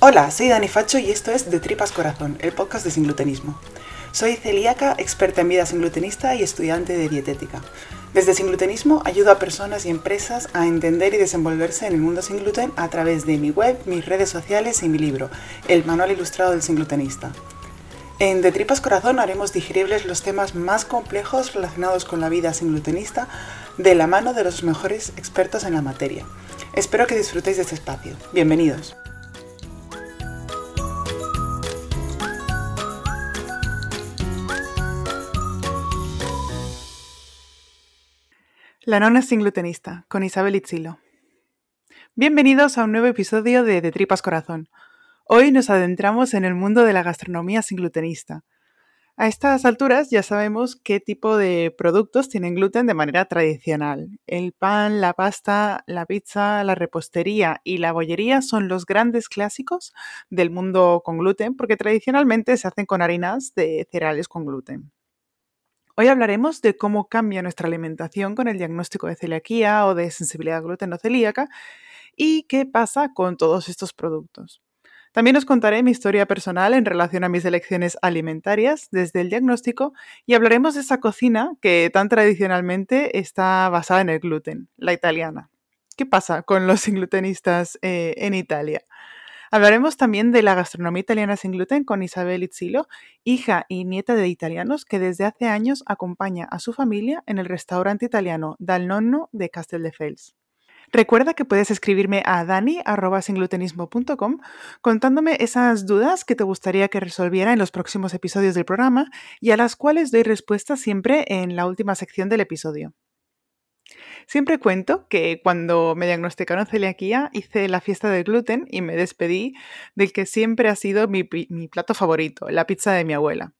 Hola, soy Dani Facho y esto es De Tripas Corazón, el podcast de Singlutenismo. Soy celíaca, experta en vida singlutenista y estudiante de dietética. Desde Singlutenismo ayudo a personas y empresas a entender y desenvolverse en el mundo sin gluten a través de mi web, mis redes sociales y mi libro, El Manual Ilustrado del Singlutenista. En De Tripas Corazón haremos digeribles los temas más complejos relacionados con la vida singlutenista de la mano de los mejores expertos en la materia. Espero que disfrutéis de este espacio. Bienvenidos. La nona sin glutenista, con Isabel Itzilo. Bienvenidos a un nuevo episodio de De Tripas Corazón. Hoy nos adentramos en el mundo de la gastronomía sin glutenista. A estas alturas ya sabemos qué tipo de productos tienen gluten de manera tradicional. El pan, la pasta, la pizza, la repostería y la bollería son los grandes clásicos del mundo con gluten porque tradicionalmente se hacen con harinas de cereales con gluten. Hoy hablaremos de cómo cambia nuestra alimentación con el diagnóstico de celiaquía o de sensibilidad gluten o celíaca y qué pasa con todos estos productos. También os contaré mi historia personal en relación a mis elecciones alimentarias desde el diagnóstico y hablaremos de esa cocina que tan tradicionalmente está basada en el gluten, la italiana. ¿Qué pasa con los inglutenistas eh, en Italia? Hablaremos también de la gastronomía italiana sin gluten con Isabel Itzilo, hija y nieta de italianos que desde hace años acompaña a su familia en el restaurante italiano Dal Nonno de Casteldefels. Recuerda que puedes escribirme a dani.singlutenismo.com contándome esas dudas que te gustaría que resolviera en los próximos episodios del programa y a las cuales doy respuesta siempre en la última sección del episodio. Siempre cuento que cuando me diagnosticaron celiaquía hice la fiesta del gluten y me despedí del que siempre ha sido mi, plato favorito, la pizza de mi abuela.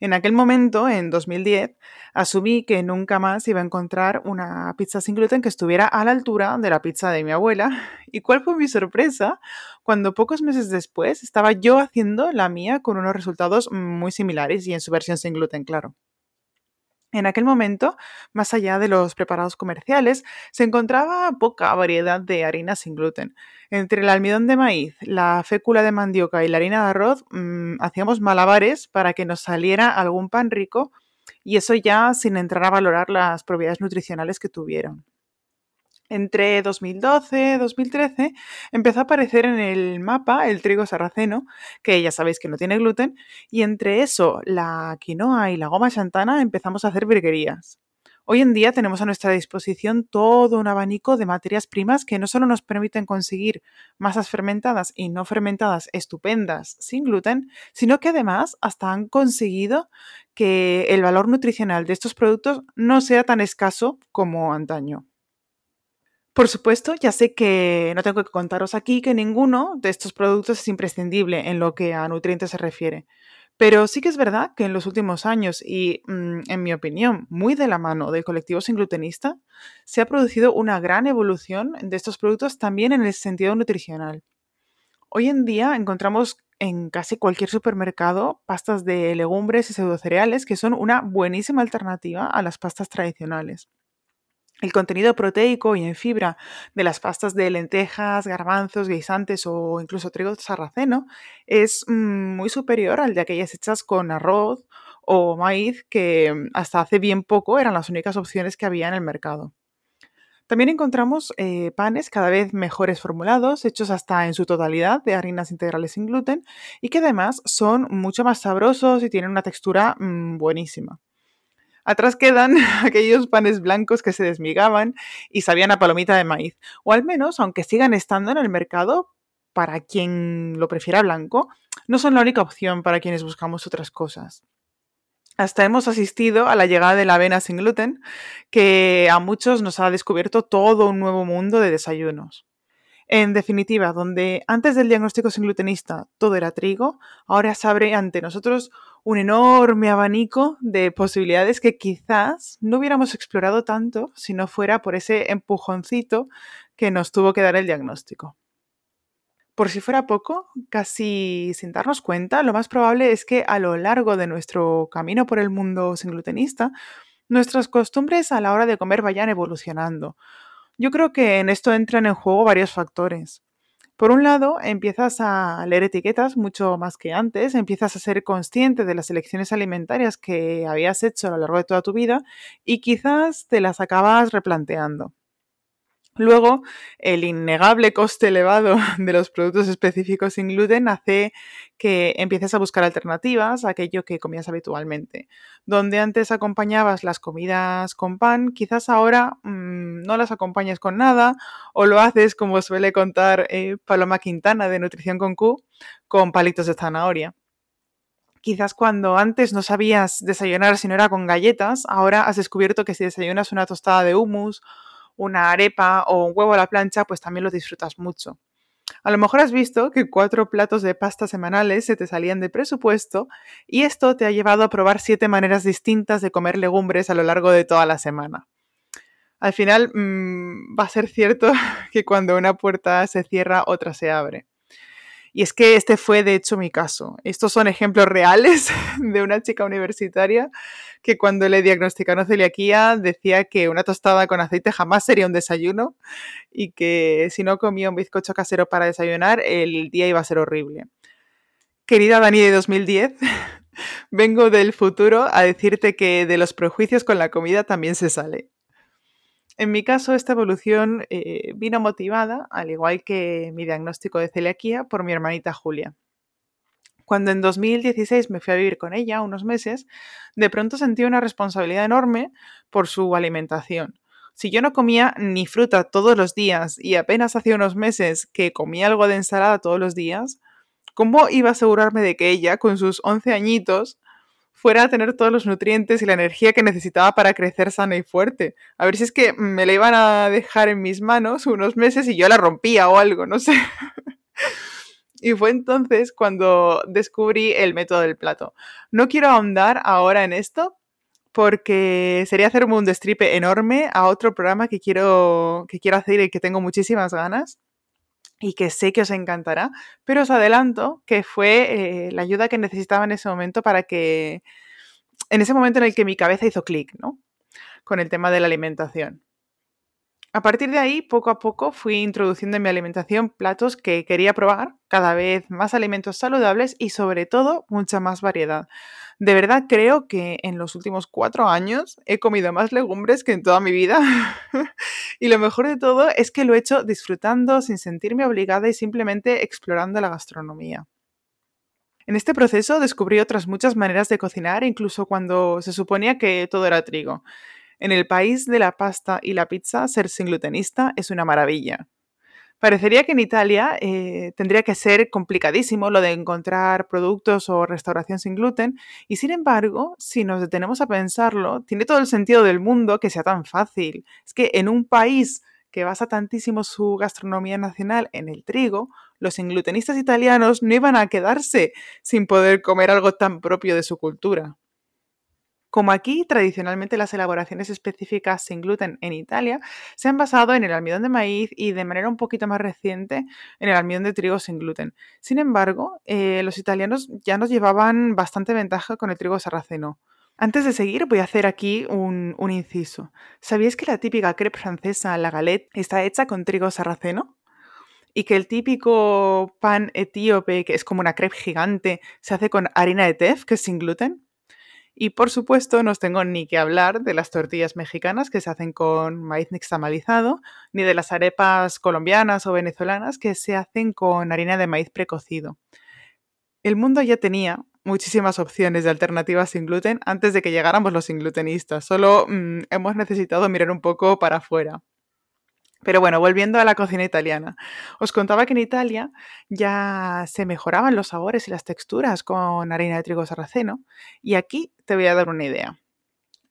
En aquel momento, en 2010, asumí que nunca más iba a encontrar una pizza sin gluten que estuviera a la altura de la pizza de mi abuela. ¿Y cuál fue mi sorpresa? Cuando pocos meses después estaba yo haciendo la mía con unos resultados muy similares y en su versión sin gluten, claro. En aquel momento, más allá de los preparados comerciales, se encontraba poca variedad de harinas sin gluten. Entre el almidón de maíz, la fécula de mandioca y la harina de arroz, mm, hacíamos malabares para que nos saliera algún pan rico y eso ya sin entrar a valorar las propiedades nutricionales que tuvieron. Entre 2012 y 2013 empezó a aparecer en el mapa el trigo sarraceno, que ya sabéis que no tiene gluten, y entre eso, la quinoa y la goma chantana empezamos a hacer virguerías. Hoy en día tenemos a nuestra disposición todo un abanico de materias primas que no solo nos permiten conseguir masas fermentadas y no fermentadas estupendas sin gluten, sino que además hasta han conseguido que el valor nutricional de estos productos no sea tan escaso como antaño. Por supuesto, ya sé que no tengo que contaros aquí que ninguno de estos productos es imprescindible en lo que a nutrientes se refiere. Pero sí que es verdad que en los últimos años y, mm, en mi opinión, muy de la mano del colectivo sin glutenista, se ha producido una gran evolución de estos productos también en el sentido nutricional. Hoy en día encontramos en casi cualquier supermercado pastas de legumbres y pseudocereales que son una buenísima alternativa a las pastas tradicionales. El contenido proteico y en fibra de las pastas de lentejas, garbanzos, guisantes o incluso trigo sarraceno es mm, muy superior al de aquellas hechas con arroz o maíz que mm, hasta hace bien poco eran las únicas opciones que había en el mercado. También encontramos eh, panes cada vez mejores formulados, hechos hasta en su totalidad de harinas integrales sin gluten y que además son mucho más sabrosos y tienen una textura mm, buenísima. Atrás quedan aquellos panes blancos que se desmigaban y sabían a palomita de maíz, o al menos, aunque sigan estando en el mercado, para quien lo prefiera blanco, no son la única opción para quienes buscamos otras cosas. Hasta hemos asistido a la llegada de la avena sin gluten, que a muchos nos ha descubierto todo un nuevo mundo de desayunos. En definitiva, donde antes del diagnóstico sin glutenista todo era trigo, ahora se abre ante nosotros un enorme abanico de posibilidades que quizás no hubiéramos explorado tanto si no fuera por ese empujoncito que nos tuvo que dar el diagnóstico. Por si fuera poco, casi sin darnos cuenta, lo más probable es que a lo largo de nuestro camino por el mundo sin glutenista, nuestras costumbres a la hora de comer vayan evolucionando yo creo que en esto entran en juego varios factores. Por un lado, empiezas a leer etiquetas mucho más que antes, empiezas a ser consciente de las elecciones alimentarias que habías hecho a lo largo de toda tu vida y quizás te las acabas replanteando. Luego, el innegable coste elevado de los productos específicos sin gluten hace que empieces a buscar alternativas a aquello que comías habitualmente. Donde antes acompañabas las comidas con pan, quizás ahora mm, no las acompañes con nada o lo haces, como suele contar eh, Paloma Quintana de Nutrición con Q, con palitos de zanahoria. Quizás cuando antes no sabías desayunar si no era con galletas, ahora has descubierto que si desayunas una tostada de hummus una arepa o un huevo a la plancha, pues también lo disfrutas mucho. A lo mejor has visto que cuatro platos de pasta semanales se te salían de presupuesto y esto te ha llevado a probar siete maneras distintas de comer legumbres a lo largo de toda la semana. Al final mm, va a ser cierto que cuando una puerta se cierra, otra se abre. Y es que este fue de hecho mi caso. Estos son ejemplos reales de una chica universitaria que cuando le diagnosticaron celiaquía decía que una tostada con aceite jamás sería un desayuno y que si no comía un bizcocho casero para desayunar, el día iba a ser horrible. Querida Dani de 2010, vengo del futuro a decirte que de los prejuicios con la comida también se sale. En mi caso, esta evolución eh, vino motivada, al igual que mi diagnóstico de celiaquía, por mi hermanita Julia. Cuando en 2016 me fui a vivir con ella unos meses, de pronto sentí una responsabilidad enorme por su alimentación. Si yo no comía ni fruta todos los días y apenas hacía unos meses que comía algo de ensalada todos los días, ¿cómo iba a asegurarme de que ella, con sus 11 añitos, fuera a tener todos los nutrientes y la energía que necesitaba para crecer sana y fuerte. A ver si es que me la iban a dejar en mis manos unos meses y yo la rompía o algo, no sé. y fue entonces cuando descubrí el método del plato. No quiero ahondar ahora en esto porque sería hacerme un destripe enorme a otro programa que quiero, que quiero hacer y que tengo muchísimas ganas y que sé que os encantará, pero os adelanto que fue eh, la ayuda que necesitaba en ese momento para que, en ese momento en el que mi cabeza hizo clic, ¿no? Con el tema de la alimentación. A partir de ahí, poco a poco fui introduciendo en mi alimentación platos que quería probar, cada vez más alimentos saludables y sobre todo mucha más variedad. De verdad creo que en los últimos cuatro años he comido más legumbres que en toda mi vida. y lo mejor de todo es que lo he hecho disfrutando, sin sentirme obligada y simplemente explorando la gastronomía. En este proceso descubrí otras muchas maneras de cocinar, incluso cuando se suponía que todo era trigo. En el país de la pasta y la pizza, ser sin glutenista es una maravilla. Parecería que en Italia eh, tendría que ser complicadísimo lo de encontrar productos o restauración sin gluten y sin embargo, si nos detenemos a pensarlo, tiene todo el sentido del mundo que sea tan fácil. Es que en un país que basa tantísimo su gastronomía nacional en el trigo, los inglutenistas italianos no iban a quedarse sin poder comer algo tan propio de su cultura. Como aquí, tradicionalmente las elaboraciones específicas sin gluten en Italia se han basado en el almidón de maíz y de manera un poquito más reciente en el almidón de trigo sin gluten. Sin embargo, eh, los italianos ya nos llevaban bastante ventaja con el trigo sarraceno. Antes de seguir, voy a hacer aquí un, un inciso. ¿Sabíais que la típica crepe francesa, la galette, está hecha con trigo sarraceno? y que el típico pan etíope, que es como una crepe gigante, se hace con harina de tef, que es sin gluten. Y por supuesto, no tengo ni que hablar de las tortillas mexicanas que se hacen con maíz nixtamalizado, ni de las arepas colombianas o venezolanas que se hacen con harina de maíz precocido. El mundo ya tenía muchísimas opciones de alternativas sin gluten antes de que llegáramos los inglutenistas, solo mm, hemos necesitado mirar un poco para afuera. Pero bueno, volviendo a la cocina italiana. Os contaba que en Italia ya se mejoraban los sabores y las texturas con harina de trigo sarraceno y aquí te voy a dar una idea.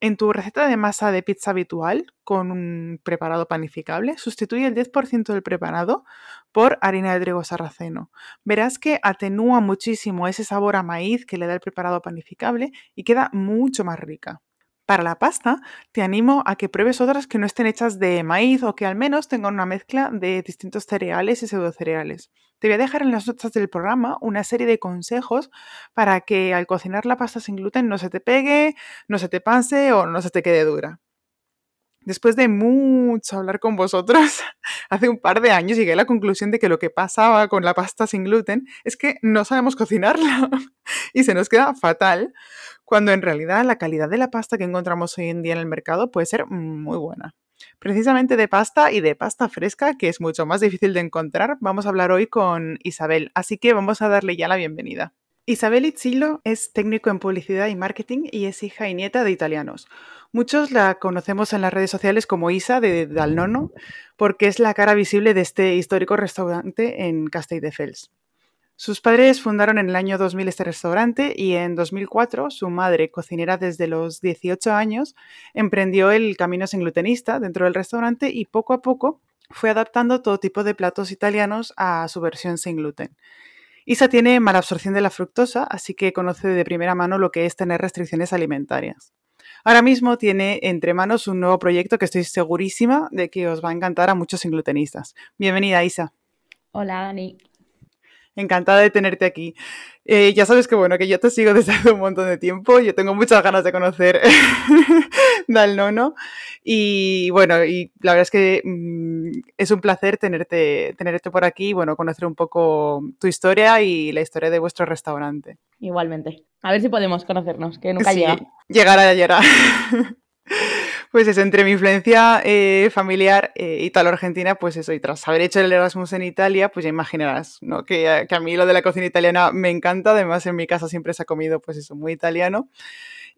En tu receta de masa de pizza habitual con un preparado panificable, sustituye el 10% del preparado por harina de trigo sarraceno. Verás que atenúa muchísimo ese sabor a maíz que le da el preparado panificable y queda mucho más rica. Para la pasta, te animo a que pruebes otras que no estén hechas de maíz o que al menos tengan una mezcla de distintos cereales y pseudocereales. Te voy a dejar en las notas del programa una serie de consejos para que al cocinar la pasta sin gluten no se te pegue, no se te pase o no se te quede dura. Después de mucho hablar con vosotros, hace un par de años llegué a la conclusión de que lo que pasaba con la pasta sin gluten es que no sabemos cocinarla y se nos queda fatal cuando en realidad la calidad de la pasta que encontramos hoy en día en el mercado puede ser muy buena. Precisamente de pasta y de pasta fresca, que es mucho más difícil de encontrar, vamos a hablar hoy con Isabel, así que vamos a darle ya la bienvenida. Isabel Itzilo es técnico en publicidad y marketing y es hija y nieta de italianos. Muchos la conocemos en las redes sociales como Isa de Dalnono, porque es la cara visible de este histórico restaurante en Castelldefels. Sus padres fundaron en el año 2000 este restaurante y en 2004 su madre, cocinera desde los 18 años, emprendió el camino sin glutenista dentro del restaurante y poco a poco fue adaptando todo tipo de platos italianos a su versión sin gluten. Isa tiene mala absorción de la fructosa, así que conoce de primera mano lo que es tener restricciones alimentarias. Ahora mismo tiene entre manos un nuevo proyecto que estoy segurísima de que os va a encantar a muchos glutenistas. Bienvenida, Isa. Hola, Dani. Encantada de tenerte aquí. Eh, ya sabes que bueno, que yo te sigo desde hace un montón de tiempo. Yo tengo muchas ganas de conocer Dal Nono. Y bueno, y la verdad es que mm, es un placer tenerte, tenerte por aquí y bueno, conocer un poco tu historia y la historia de vuestro restaurante. Igualmente. A ver si podemos conocernos, que nunca sí, llega. Llegará, llegará. Pues es entre mi influencia eh, familiar eh, italo-argentina, pues eso, y tras haber hecho el Erasmus en Italia, pues ya imaginarás, ¿no? Que, a mí lo de la cocina italiana me encanta, además en mi casa siempre se ha comido, pues eso, muy italiano.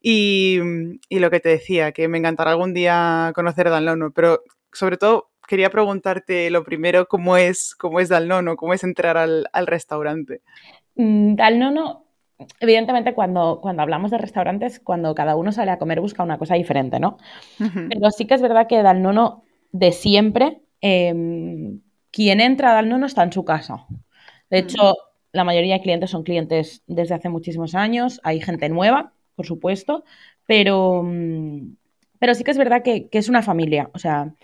Y, lo que te decía, que me encantará algún día conocer Dalnono, pero sobre todo quería preguntarte lo primero, ¿cómo es, cómo es Dalnono? ¿Cómo es entrar al, al restaurante? Mm, Dalnono evidentemente cuando, cuando hablamos de restaurantes, cuando cada uno sale a comer busca una cosa diferente, ¿no? Pero sí que es verdad que Dalnono de siempre, em, quien entra a Dalnono está en su casa. De hecho, la mayoría de clientes son clientes desde hace muchísimos años, hay gente nueva, por supuesto, pero, mm, pero sí que es verdad que, que es una familia, o sea,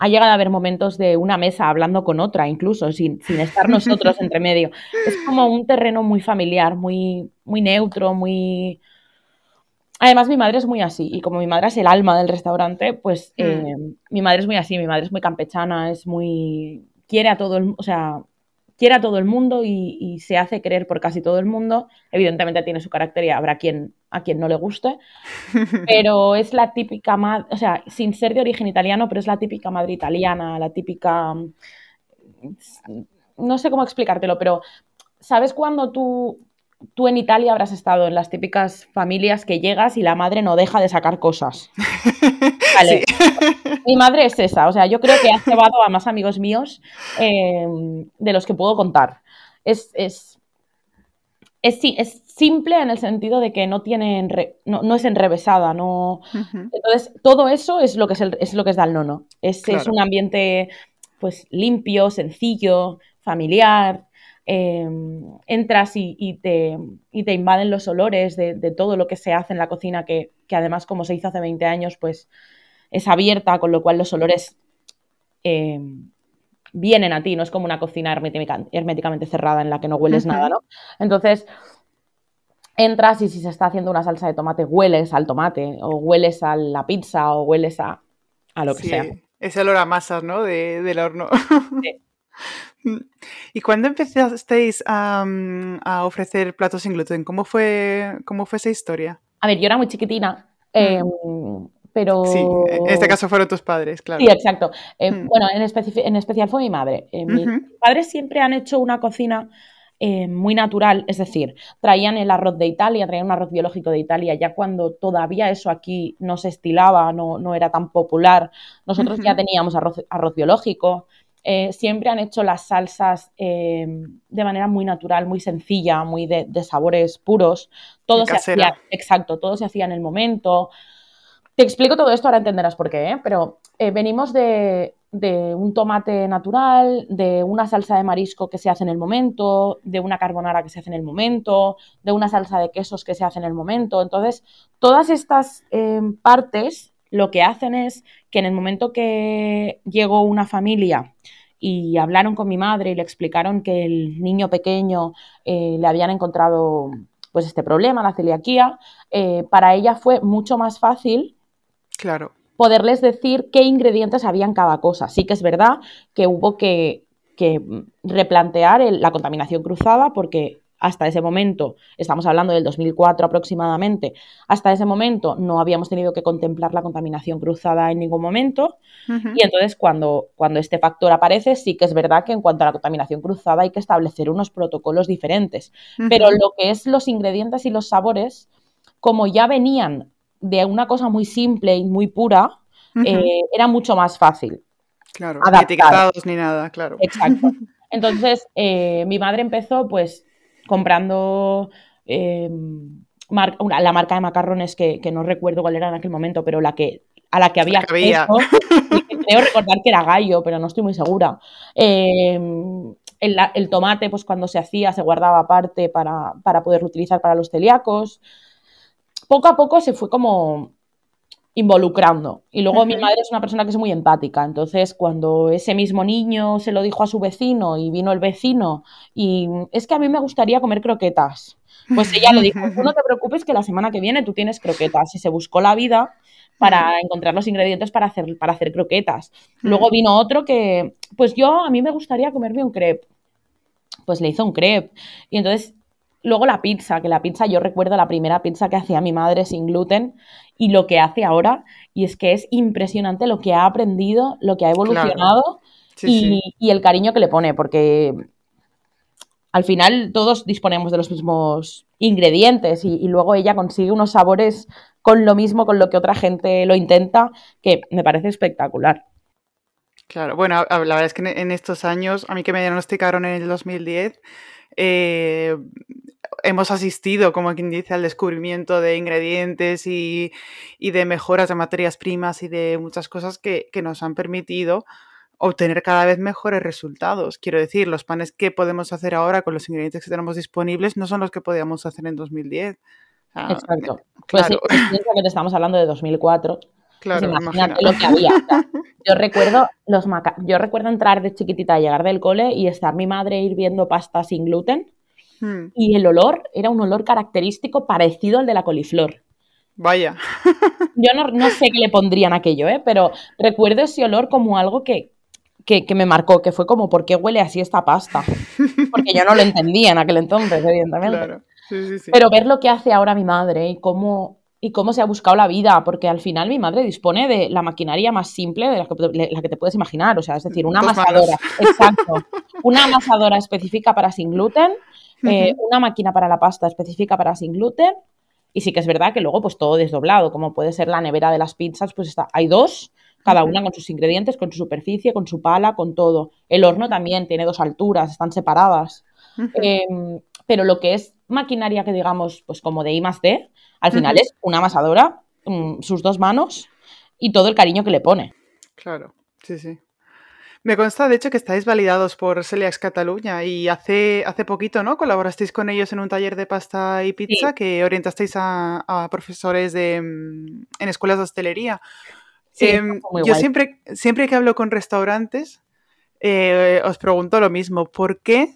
ha llegado a haber momentos de una mesa hablando con otra, incluso sin, sin estar nosotros entre medio. Es como un terreno muy familiar, muy, muy neutro, muy... Además, mi madre es muy así, y como mi madre es el alma del restaurante, pues mm. eh, mi madre es muy así, mi madre es muy campechana, es muy... quiere a todo el... o sea, quiere a todo el mundo y, se hace querer por casi todo el mundo. Evidentemente tiene su carácter y habrá quien a quien no le guste, pero es la típica, o sea, sin ser de origen italiano, pero es la típica madre italiana, la típica, no sé cómo explicártelo, pero ¿sabes cuando tú, tú en Italia habrás estado en las típicas familias que llegas y la madre no deja de sacar cosas? Vale. Mi madre es esa, o sea, yo creo que ha llevado a más amigos míos eh, de los que puedo contar. Es, es, es, es, simple en el sentido de que no tiene no, es enrevesada, no. Entonces, todo eso es lo que es, es lo que es Dalnono. Es, es un ambiente pues limpio, sencillo, familiar. Em, entras y, te, y, te, invaden los olores de, todo lo que se hace en la cocina, que, que, además, como se hizo hace 20 años, pues es abierta, con lo cual los olores em, vienen a ti, no es como una cocina herméticamente cerrada en la que no hueles nada, ¿no? Entonces, entras y si se está haciendo una salsa de tomate, hueles al tomate, o hueles a la pizza, o hueles a, a lo que sea. Ese olor a masas, ¿no? del horno. ¿Y cuándo empezasteis a, ofrecer platos sin gluten? ¿Cómo fue, ¿Cómo fue esa historia? A ver, yo era muy chiquitina. Pero... Sí, en este caso fueron tus padres, claro. Sí, exacto. Eh, bueno, en, en, especial fue mi madre. Eh, mis padres siempre han hecho una cocina eh, muy natural, es decir, traían el arroz de Italia, traían un arroz biológico de Italia, ya cuando todavía eso aquí no se estilaba, no, no era tan popular, nosotros ya teníamos arroz, arroz biológico. Eh, siempre han hecho las salsas eh, de manera muy natural, muy sencilla, muy de, sabores puros. Todo se hacía, exacto, todo se hacía en el momento. Te explico todo esto, ahora entenderás por qué, pero venimos de, un tomate natural, de una salsa de marisco que se hace en el momento, de una carbonara que se hace en el momento, de una salsa de quesos que se hace en el momento. Entonces, todas estas em, partes lo que hacen es que en el momento que llegó una familia y hablaron con mi madre y le explicaron que el niño pequeño eh, le habían encontrado pues este problema, la celiaquía, eh, para ella fue mucho más fácil claro poderles decir qué ingredientes había en cada cosa. Sí que es verdad que hubo que, replantear la contaminación cruzada porque hasta ese momento, estamos hablando del 2004 aproximadamente, hasta ese momento no habíamos tenido que contemplar la contaminación cruzada en ningún momento. Y entonces cuando, cuando este factor aparece, sí que es verdad que en cuanto a la contaminación cruzada hay que establecer unos protocolos diferentes. Pero lo que es los ingredientes y los sabores, como ya venían de una cosa muy simple y muy pura, eh, era mucho más fácil. Claro, ni etiquetados ni nada, claro. Exacto. Entonces, eh, mi madre empezó pues comprando eh, la marca de macarrones que, no recuerdo cuál era en aquel momento, pero la que a la que había, creo recordar que era gallo, pero no estoy muy segura. el, el, tomate, pues cuando se hacía, se guardaba aparte para, para poder utilizar para los celíacos poco a poco se fue como involucrando. Y luego mi madre es una persona que es muy empática, entonces cuando ese mismo niño se lo dijo a su vecino y vino el vecino y es que a mí me gustaría comer croquetas, pues ella le dijo, no te preocupes que la semana que viene tú tienes croquetas y se buscó la vida para encontrar los ingredientes para hacer, para hacer croquetas. Luego vino otro que, pues yo, a mí me gustaría comerme un crepe. Pues le hizo un crepe. Y entonces Luego la pizza, que la pizza yo recuerdo la primera pizza que hacía mi madre sin gluten y lo que hace ahora, y es que es impresionante lo que ha aprendido, lo que ha evolucionado y, el cariño que le pone, porque al final todos disponemos de los mismos ingredientes y, luego ella consigue unos sabores con lo mismo, con lo que otra gente lo intenta, que me parece espectacular. Claro, bueno, la verdad es que en estos años, a mí que me diagnosticaron en el 2010, eh, hemos asistido, como quien dice, al descubrimiento de ingredientes y, de mejoras de materias primas y de muchas cosas que, nos han permitido obtener cada vez mejores resultados. Quiero decir, los panes que podemos hacer ahora con los ingredientes que tenemos disponibles no son los que podíamos hacer en 2010. Exacto. Pues claro. que estamos hablando de 2004. Claro, imagínate lo que había. yo recuerdo los yo recuerdo entrar de chiquitita, llegar del cole y estar mi madre hirviendo pasta sin gluten Hmm. Y el olor era un olor característico parecido al de la coliflor. Vaya. Yo no, sé qué le pondrían aquello, ¿eh? pero recuerdo ese olor como algo que, me marcó, que fue como, ¿por qué huele así esta pasta? Porque yo no lo entendía en aquel entonces, evidentemente. Claro. Pero ver lo que hace ahora mi madre y cómo, y cómo se ha buscado la vida, porque al final mi madre dispone de la maquinaria más simple de la que, la que te puedes imaginar, o sea, es decir, una amasadora, exacto, una amasadora específica para sin gluten, eh, una máquina para la pasta específica para sin gluten. Y sí que es verdad que luego, pues todo desdoblado, como puede ser la nevera de las pizzas, pues está, hay dos, cada una con sus ingredientes, con su superficie, con su pala, con todo. El horno también tiene dos alturas, están separadas. Em, pero lo que es maquinaria que digamos, pues como de I más D, al final es una amasadora, mm, sus dos manos y todo el cariño que le pone. Claro, sí, sí. Me consta, de hecho, que estáis validados por Celiax Cataluña y hace, hace poquito, ¿no? Colaborasteis con ellos en un taller de pasta y pizza que orientasteis a, profesores de, mm, en escuelas de hostelería. Em, yo siempre, siempre que hablo con restaurantes, eh, os pregunto lo mismo. ¿Por qué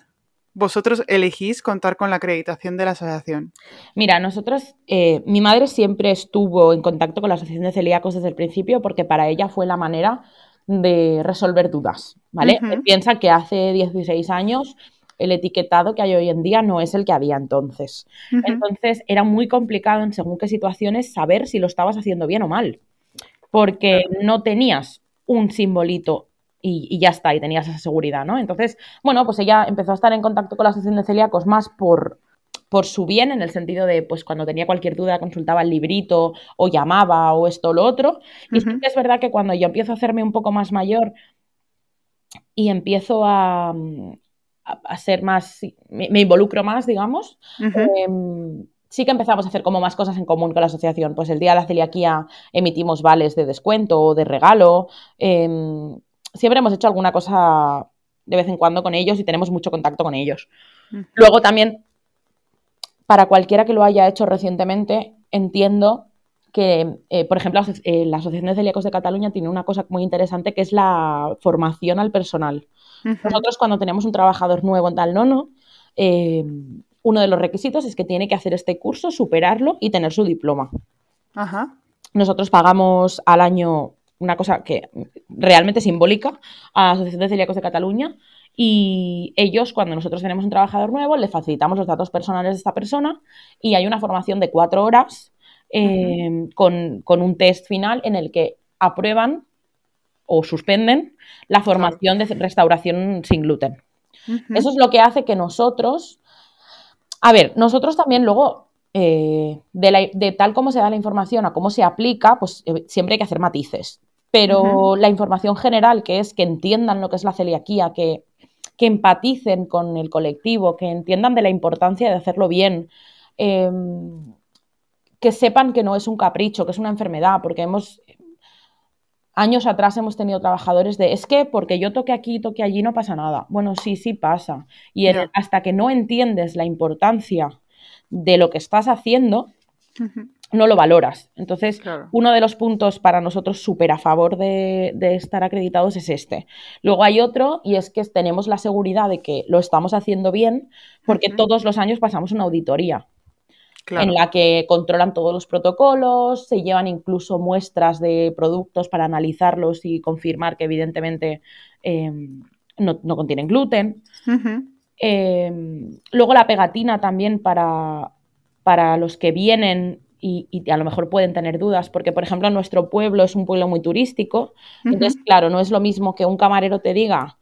vosotros elegís contar con la acreditación de la asociación? Mira, nosotros, eh, mi madre siempre estuvo en contacto con la Asociación de Celíacos desde el principio porque para ella fue la manera de resolver dudas, ¿vale? Piensa que hace 16 años el etiquetado que hay hoy en día no es el que había entonces. Entonces era muy complicado en según qué situaciones saber si lo estabas haciendo bien o mal, porque no tenías un simbolito y, ya está, y tenías esa seguridad, ¿no? Entonces, bueno, pues ella empezó a estar en contacto con la Asociación de Celíacos más por, por su bien, en el sentido de, pues cuando tenía cualquier duda consultaba el librito o llamaba o esto o lo otro. Y sí que es verdad que cuando yo empiezo a hacerme un poco más mayor y empiezo a, a, ser más, me, involucro más, digamos, em, sí que empezamos a hacer como más cosas en común con la asociación. Pues el día de la celiaquía emitimos vales de descuento o de regalo. Em, siempre hemos hecho alguna cosa de vez en cuando con ellos y tenemos mucho contacto con ellos. Luego también, para cualquiera que lo haya hecho recientemente, entiendo que, eh, por ejemplo, eh, la Asociación de Celíacos de Cataluña tiene una cosa muy interesante que es la formación al personal. Nosotros cuando tenemos un trabajador nuevo en tal nono, eh, uno de los requisitos es que tiene que hacer este curso, superarlo y tener su diploma. Nosotros pagamos al año una cosa que realmente simbólica a la Asociación de Celíacos de Cataluña y ellos, cuando nosotros tenemos un trabajador nuevo, le facilitamos los datos personales de esta persona y hay una formación de cuatro horas eh, con, un test final en el que aprueban o suspenden la formación de restauración sin gluten. Eso es lo que hace que nosotros, a ver, nosotros también luego, eh, de, tal como se da la información a cómo se aplica, pues eh, siempre hay que hacer matices. Pero la información general, que es que entiendan lo que es la celiaquía, que, que empaticen con el colectivo, que entiendan de la importancia de hacerlo bien, em, que sepan que no es un capricho, que es una enfermedad, porque hemos años atrás hemos tenido trabajadores de, es que porque yo toque aquí, toque allí, no pasa nada. Bueno, sí, sí pasa. Y hasta que no entiendes la importancia de lo que estás haciendo, no lo valoras. Entonces, uno de los puntos para nosotros súper a favor de, estar acreditados es este. Luego hay otro y es que tenemos la seguridad de que lo estamos haciendo bien porque todos los años pasamos una auditoría en la que controlan todos los protocolos, se llevan incluso muestras de productos para analizarlos y confirmar que evidentemente em, no, contienen gluten. Em, luego la pegatina también para, para los que vienen y, a lo mejor pueden tener dudas, porque por ejemplo nuestro pueblo es un pueblo muy turístico, entonces claro, no es lo mismo que un camarero te diga,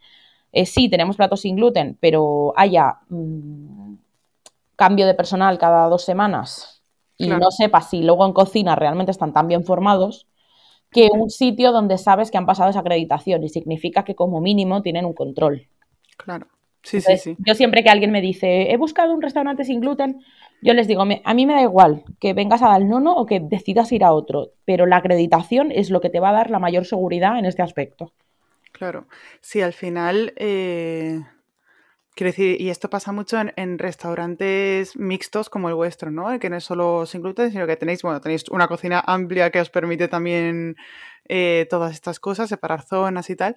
eh, sí, tenemos platos sin gluten, pero haya... Mm, cambio de personal cada dos semanas y no sepas si luego en cocina realmente están tan bien formados, que un sitio donde sabes que han pasado esa acreditación y significa que como mínimo tienen un control. Claro. Sí, sí, sí. Yo siempre que alguien me dice, he buscado un restaurante sin gluten, yo les digo, a mí me da igual que vengas a nono o que decidas ir a otro, pero la acreditación es lo que te va a dar la mayor seguridad en este aspecto. Claro. Sí, al final, eh, Quiero decir, y esto pasa mucho en, restaurantes mixtos como el vuestro, ¿no? Que no es solo sin gluten, sino que tenéis, bueno, tenéis una cocina amplia que os permite también eh, todas estas cosas, separar zonas y tal.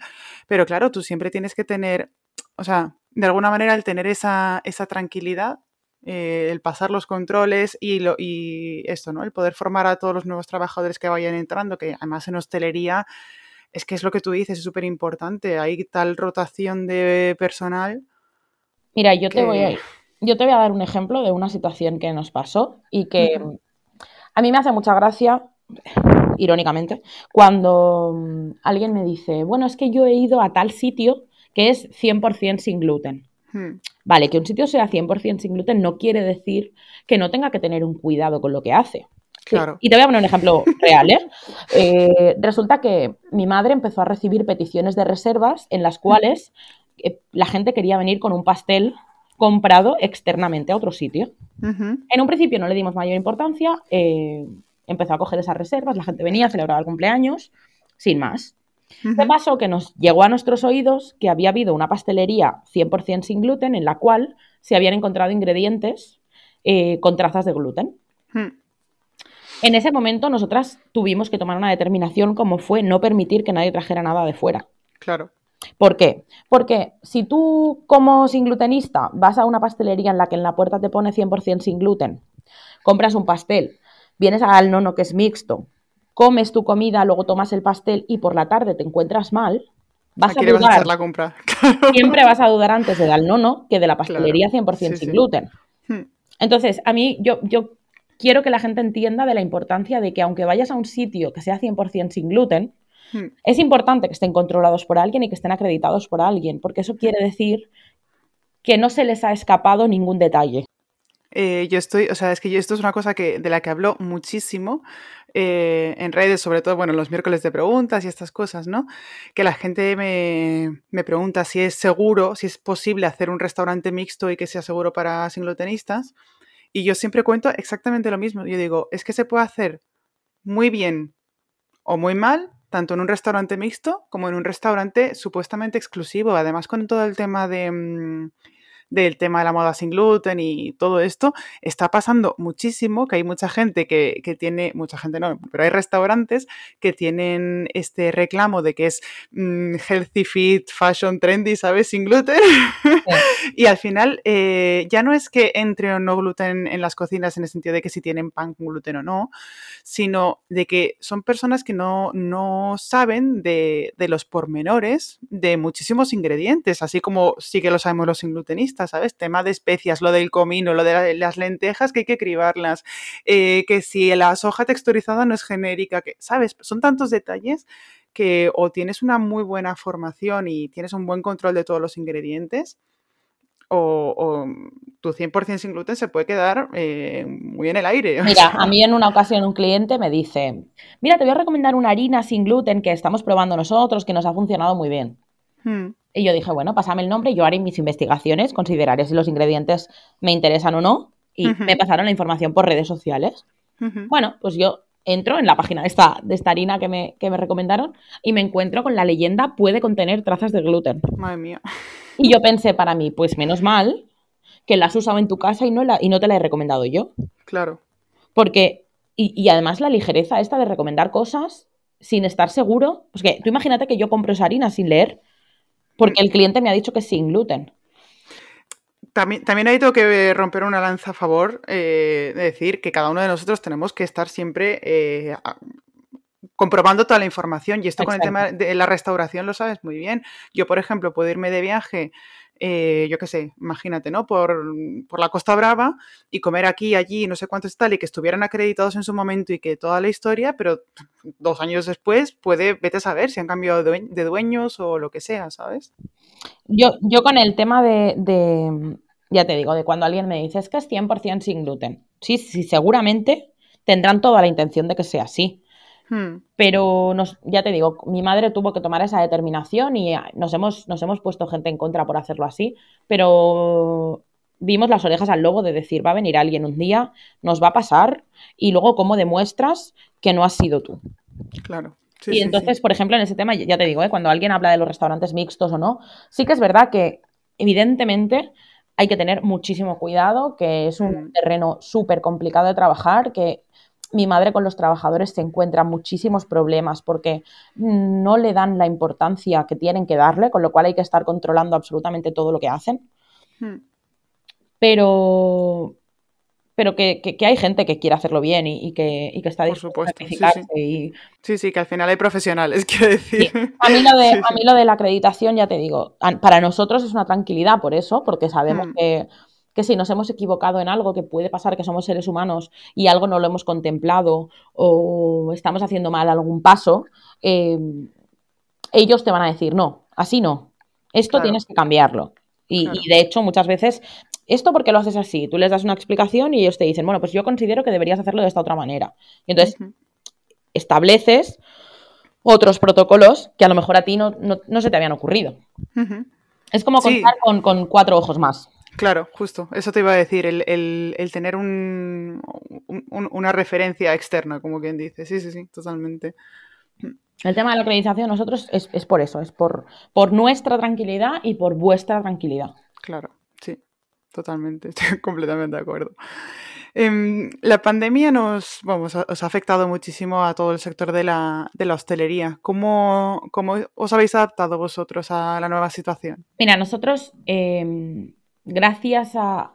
Pero claro, tú siempre tienes que tener, o sea, de alguna manera el tener esa, esa tranquilidad, eh, el pasar los controles y, lo, y esto, ¿no? El poder formar a todos los nuevos trabajadores que vayan entrando, que además en hostelería es que es lo que tú dices, es súper importante. Hay tal rotación de personal Mira, yo te, voy a, yo te voy a dar un ejemplo de una situación que nos pasó y que a mí me hace mucha gracia, irónicamente, cuando alguien me dice, bueno, es que yo he ido a tal sitio que es 100% sin gluten. Hmm. Vale, que un sitio sea 100% sin gluten no quiere decir que no tenga que tener un cuidado con lo que hace. Claro. Y te voy a poner un ejemplo real. ¿eh? ¿eh? resulta que mi madre empezó a recibir peticiones de reservas en las cuales la gente quería venir con un pastel comprado externamente a otro sitio. En un principio no le dimos mayor importancia, eh, empezó a coger esas reservas, la gente venía, celebraba el cumpleaños, sin más. ¿Qué pasó? Que nos llegó a nuestros oídos que había habido una pastelería 100% sin gluten en la cual se habían encontrado ingredientes eh, con trazas de gluten. En ese momento nosotras tuvimos que tomar una determinación como fue no permitir que nadie trajera nada de fuera. Claro. ¿Por qué? Porque si tú como sin glutenista vas a una pastelería en la que en la puerta te pone 100% sin gluten, compras un pastel, vienes al nono que es mixto, comes tu comida, luego tomas el pastel y por la tarde te encuentras mal, vas a dudar. la compra. Siempre vas a dudar antes de al nono que de la pastelería 100% sin gluten. Hmm. Entonces, a mí yo, yo quiero que la gente entienda de la importancia de que aunque vayas a un sitio que sea 100% sin gluten, Hmm. Es importante que estén controlados por alguien y que estén acreditados por alguien, porque eso quiere decir que no se les ha escapado ningún detalle. Eh, yo estoy, o sea, es que esto es una cosa que, de la que hablo muchísimo eh, en redes, sobre todo, bueno, los miércoles de preguntas y estas cosas, ¿no? Que la gente me, me, pregunta si es seguro, si es posible hacer un restaurante mixto y que sea seguro para singlutenistas. Y yo siempre cuento exactamente lo mismo. Yo digo, es que se puede hacer muy bien o muy mal, tanto en un restaurante mixto como en un restaurante supuestamente exclusivo. Además, con todo el tema de... Mm, del tema de la moda sin gluten y todo esto, está pasando muchísimo, que hay mucha gente que, tiene, mucha gente no, pero hay restaurantes que tienen este reclamo de que es mm, healthy fit, fashion trendy, ¿sabes? Sin gluten. y al final eh, ya no es que entre o no gluten en las cocinas en el sentido de que si tienen pan con gluten o no, sino de que son personas que no, no saben de, de los pormenores de muchísimos ingredientes, así como sí que lo sabemos los ¿sabes? Tema de especias, lo del comino, lo de las lentejas que hay que cribarlas, eh, que si la soja texturizada no es genérica, que, ¿sabes? Son tantos detalles que o tienes una muy buena formación y tienes un buen control de todos los ingredientes, o, tu 100% sin gluten se puede quedar eh, muy en el aire. Mira, a mí en una ocasión un cliente me dice, mira, te voy a recomendar una harina sin gluten que estamos probando nosotros, que nos ha funcionado muy bien. Hmm. Y yo dije, bueno, pásame el nombre, yo haré mis investigaciones, consideraré si los ingredientes me interesan o no. Y me pasaron la información por redes sociales. Bueno, pues yo entro en la página de esta, de esta harina que me, que me recomendaron y me encuentro con la leyenda puede contener trazas de gluten. Madre mía. Y yo pensé para mí, pues menos mal que la has usado en tu casa y no, la, y no te la he recomendado yo. Claro. Porque, y, y además la ligereza esta de recomendar cosas sin estar seguro. Pues que tú imagínate que yo compro esa harina sin leer porque el cliente me ha dicho que es sin gluten. También, también ahí tengo que romper una lanza a favor eh, de decir que cada uno de nosotros tenemos que estar siempre eh, comprobando toda la información. Y esto con el tema de la restauración lo sabes muy bien. Yo, por ejemplo, puedo irme de viaje eh, yo qué sé, imagínate, ¿no? Por, la Costa Brava y comer aquí, allí, no sé cuántos tal, y que estuvieran acreditados en su momento y que toda la historia, pero dos años después puede, vete a saber si han cambiado de, dueños o lo que sea, ¿sabes? Yo, yo con el tema de, de, ya te digo, de cuando alguien me dice, es que es 100% sin gluten. Sí, sí, seguramente tendrán toda la intención de que sea así. Hmm. Pero nos, ya te digo, mi madre tuvo que tomar esa determinación y nos hemos, nos hemos puesto gente en contra por hacerlo así, pero vimos las orejas al lobo de decir, va a venir alguien un día, nos va a pasar y luego cómo demuestras que no has sido tú. Claro. y entonces, por ejemplo, en ese tema, ya te digo, ¿eh? cuando alguien habla de los restaurantes mixtos o no, sí que es verdad que evidentemente hay que tener muchísimo cuidado, que es un hmm. terreno súper complicado de trabajar, que mi madre con los trabajadores se encuentra muchísimos problemas porque no le dan la importancia que tienen que darle, con lo cual hay que estar controlando absolutamente todo lo que hacen. Hmm. Pero, pero que, hay gente que quiere hacerlo bien y, que, está dispuesta a sí, sí. sí, que al final hay profesionales, quiero decir. A, mí lo de, a mí lo de la acreditación, ya te digo, para nosotros es una tranquilidad por eso, porque sabemos hmm. que que si nos hemos equivocado en algo, que puede pasar que somos seres humanos y algo no lo hemos contemplado o estamos haciendo mal algún paso, eh, ellos te van a decir, no, así no, esto tienes que cambiarlo. Y, de hecho, muchas veces, ¿esto porque lo haces así? Tú les das una explicación y ellos te dicen, bueno, pues yo considero que deberías hacerlo de esta otra manera. Y entonces estableces otros protocolos que a lo mejor a ti no, se te habían ocurrido. Es como contar con, con, cuatro ojos más. Claro, justo, eso te iba a decir, el, tener un, una referencia externa, como quien dice. Sí, sí, sí, totalmente. El tema de la acreditación, nosotros es, es por eso, es por, por nuestra tranquilidad y por vuestra tranquilidad. Claro, sí, totalmente, estoy completamente de acuerdo. Em, la pandemia nos, vamos, os ha afectado muchísimo a todo el sector de la, de la hostelería. ¿Cómo, ¿Cómo, os habéis adaptado vosotros a la nueva situación? Mira, nosotros em, gracias a,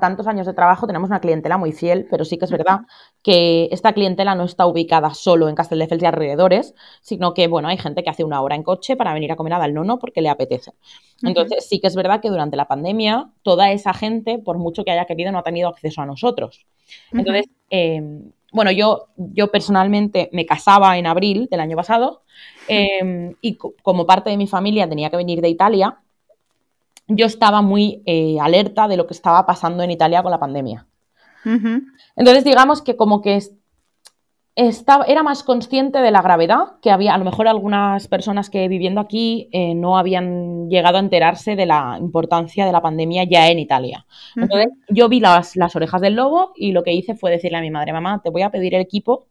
tantos años de trabajo tenemos una clientela muy fiel, pero sí que es verdad que esta clientela no está ubicada solo en Castelldefels y alrededores, sino que, bueno, hay gente que hace una hora en coche para venir a comer a Dalnono porque le apetece. Entonces, sí que es verdad que durante la pandemia toda esa gente, por mucho que haya querido, no ha tenido acceso a nosotros. Entonces, em, bueno, yo, yo personalmente me casaba en abril del año pasado em, y como parte de mi familia tenía que venir de Italia, yo estaba muy eh, alerta de lo que estaba pasando en Italia con la pandemia. Entonces, digamos que como que estaba, era más consciente de la gravedad, que había a lo mejor algunas personas que viviendo aquí eh, no habían llegado a enterarse de la importancia de la pandemia ya en Italia. Entonces, yo vi las, las, orejas del lobo y lo que hice fue decirle a mi madre, mamá, te voy a pedir el equipo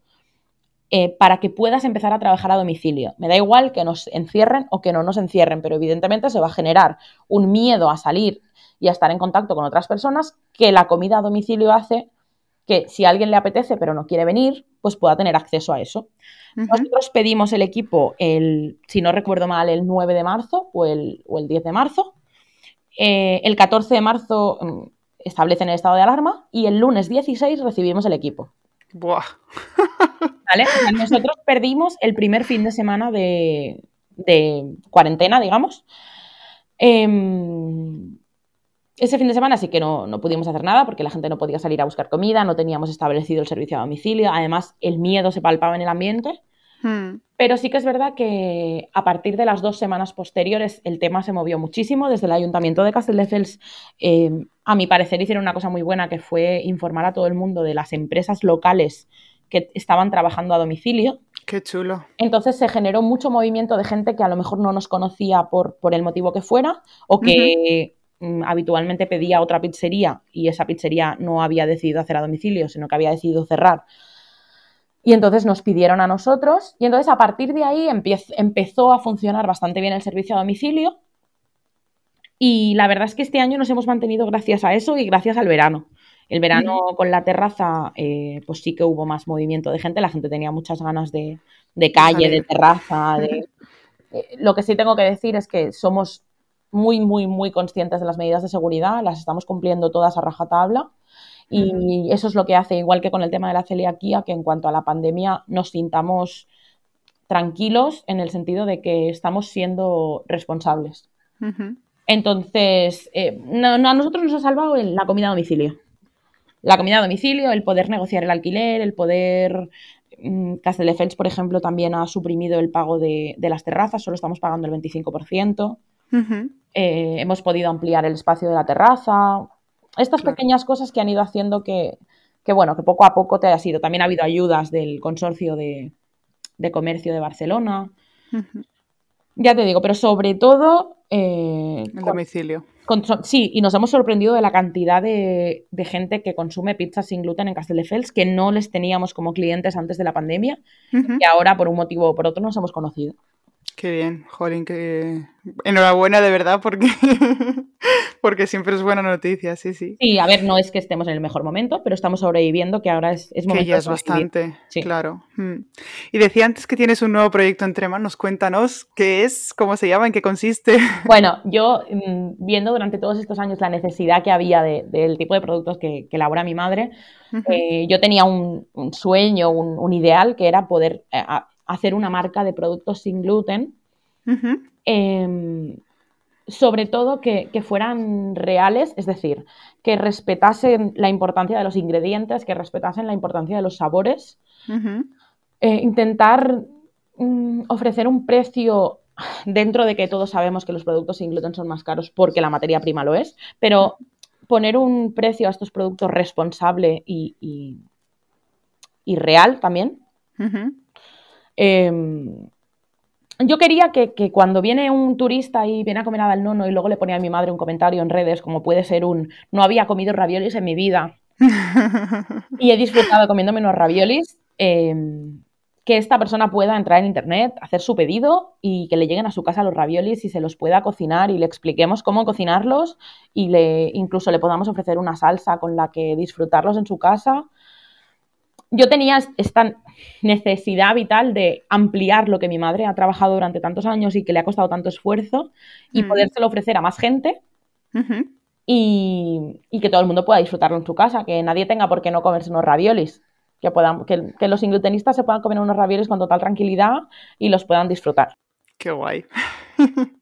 eh, para que puedas empezar a trabajar a domicilio. Me da igual que nos encierren o que no nos encierren, pero evidentemente se va a generar un miedo a salir y a estar en contacto con otras personas que la comida a domicilio hace que si a alguien le apetece pero no quiere venir, pues pueda tener acceso a eso. Nosotros pedimos el equipo, el, si no recuerdo mal, el 9 de marzo o el, 10 de marzo. Eh, el 14 de marzo mm, establecen el estado de alarma y el lunes 16 recibimos el equipo. Buah. ¿Vale? nosotros perdimos el primer fin de semana de, cuarentena, digamos. Em, ese fin de semana sí que no, pudimos hacer nada porque la gente no podía salir a buscar comida, no teníamos establecido el servicio a domicilio, además el miedo se palpaba en el ambiente. Hmm. Pero sí que es verdad que a partir de las dos semanas posteriores el tema se movió muchísimo. Desde el Ayuntamiento de Castelldefels, eh, a mi parecer, hicieron una cosa muy buena que fue informar a todo el mundo de las empresas locales que estaban trabajando a domicilio. Qué chulo. Entonces se generó mucho movimiento de gente que a lo mejor no nos conocía por, por el motivo que fuera o que Mm, habitualmente pedía otra pizzería y esa pizzería no había decidido hacer a domicilio, sino que había decidido cerrar. Y entonces nos pidieron a nosotros y entonces a partir de ahí empezó a funcionar bastante bien el servicio a domicilio. Y la verdad es que este año nos hemos mantenido gracias a eso y gracias al verano. El verano con la terraza, eh, pues sí que hubo más movimiento de gente, la gente tenía muchas ganas de, calle, de terraza. De... Eh, lo que sí tengo que decir es que somos muy, muy, muy conscientes de las medidas de seguridad, las estamos cumpliendo todas a rajatabla. Y eso es lo que hace, igual que con el tema de la celiaquía, que en cuanto a la pandemia nos sintamos tranquilos en el sentido de que estamos siendo responsables. Entonces, eh, a nosotros nos ha salvado la comida a domicilio. La comida a domicilio, el poder negociar el alquiler, el poder... Mm, Castelldefels, por ejemplo, también ha suprimido el pago de, de las terrazas, solo estamos pagando el 25%. Eh, hemos podido ampliar el espacio de la terraza. Estas pequeñas cosas que han ido haciendo que, bueno, que poco a poco te haya sido. También ha habido ayudas del consorcio de, comercio de Barcelona. Ya te digo, pero sobre todo... Eh, el domicilio. sí, y nos hemos sorprendido de la cantidad de, gente que consume pizzas sin gluten en Castelldefels, que no les teníamos como clientes antes de la pandemia, y ahora por un motivo o por otro nos hemos conocido. Qué bien, Jolín, que enhorabuena de verdad porque, porque siempre es buena noticia, sí, sí. Sí, a ver, no es que estemos en el mejor momento, pero estamos sobreviviendo, que ahora es, es momento. Que ya es bastante, claro. Mm. Y decía antes que tienes un nuevo proyecto entre manos, cuéntanos qué es, cómo se llama, en qué consiste. Bueno, yo mm, viendo durante todos estos años la necesidad que había del tipo de productos que, elabora mi madre, eh, yo tenía un, sueño, un, ideal que era poder eh, hacer una marca de productos sin gluten. Em, sobre todo que, fueran reales, es decir, que respetasen la importancia de los ingredientes, que respetasen la importancia de los sabores. Eh, intentar mm, ofrecer un precio dentro de que todos sabemos que los productos sin gluten son más caros porque la materia prima lo es, pero poner un precio a estos productos responsable y, y, real también. Em, yo quería que, cuando viene un turista y viene a comer a Nono y luego le ponía a mi madre un comentario en redes, como puede ser un no había comido raviolis en mi vida y he disfrutado comiéndome unos raviolis, em, que esta persona pueda entrar en internet, hacer su pedido y que le lleguen a su casa los raviolis y se los pueda cocinar y le expliquemos cómo cocinarlos y le incluso le podamos ofrecer una salsa con la que disfrutarlos en su casa yo tenía esta necesidad vital de ampliar lo que mi madre ha trabajado durante tantos años y que le ha costado tanto esfuerzo y podérselo ofrecer a más gente y, que todo el mundo pueda disfrutarlo en su casa, que nadie tenga por qué no comerse unos raviolis, que, puedan, que, que los inglutenistas se puedan comer unos raviolis con total tranquilidad y los puedan disfrutar. Qué guay.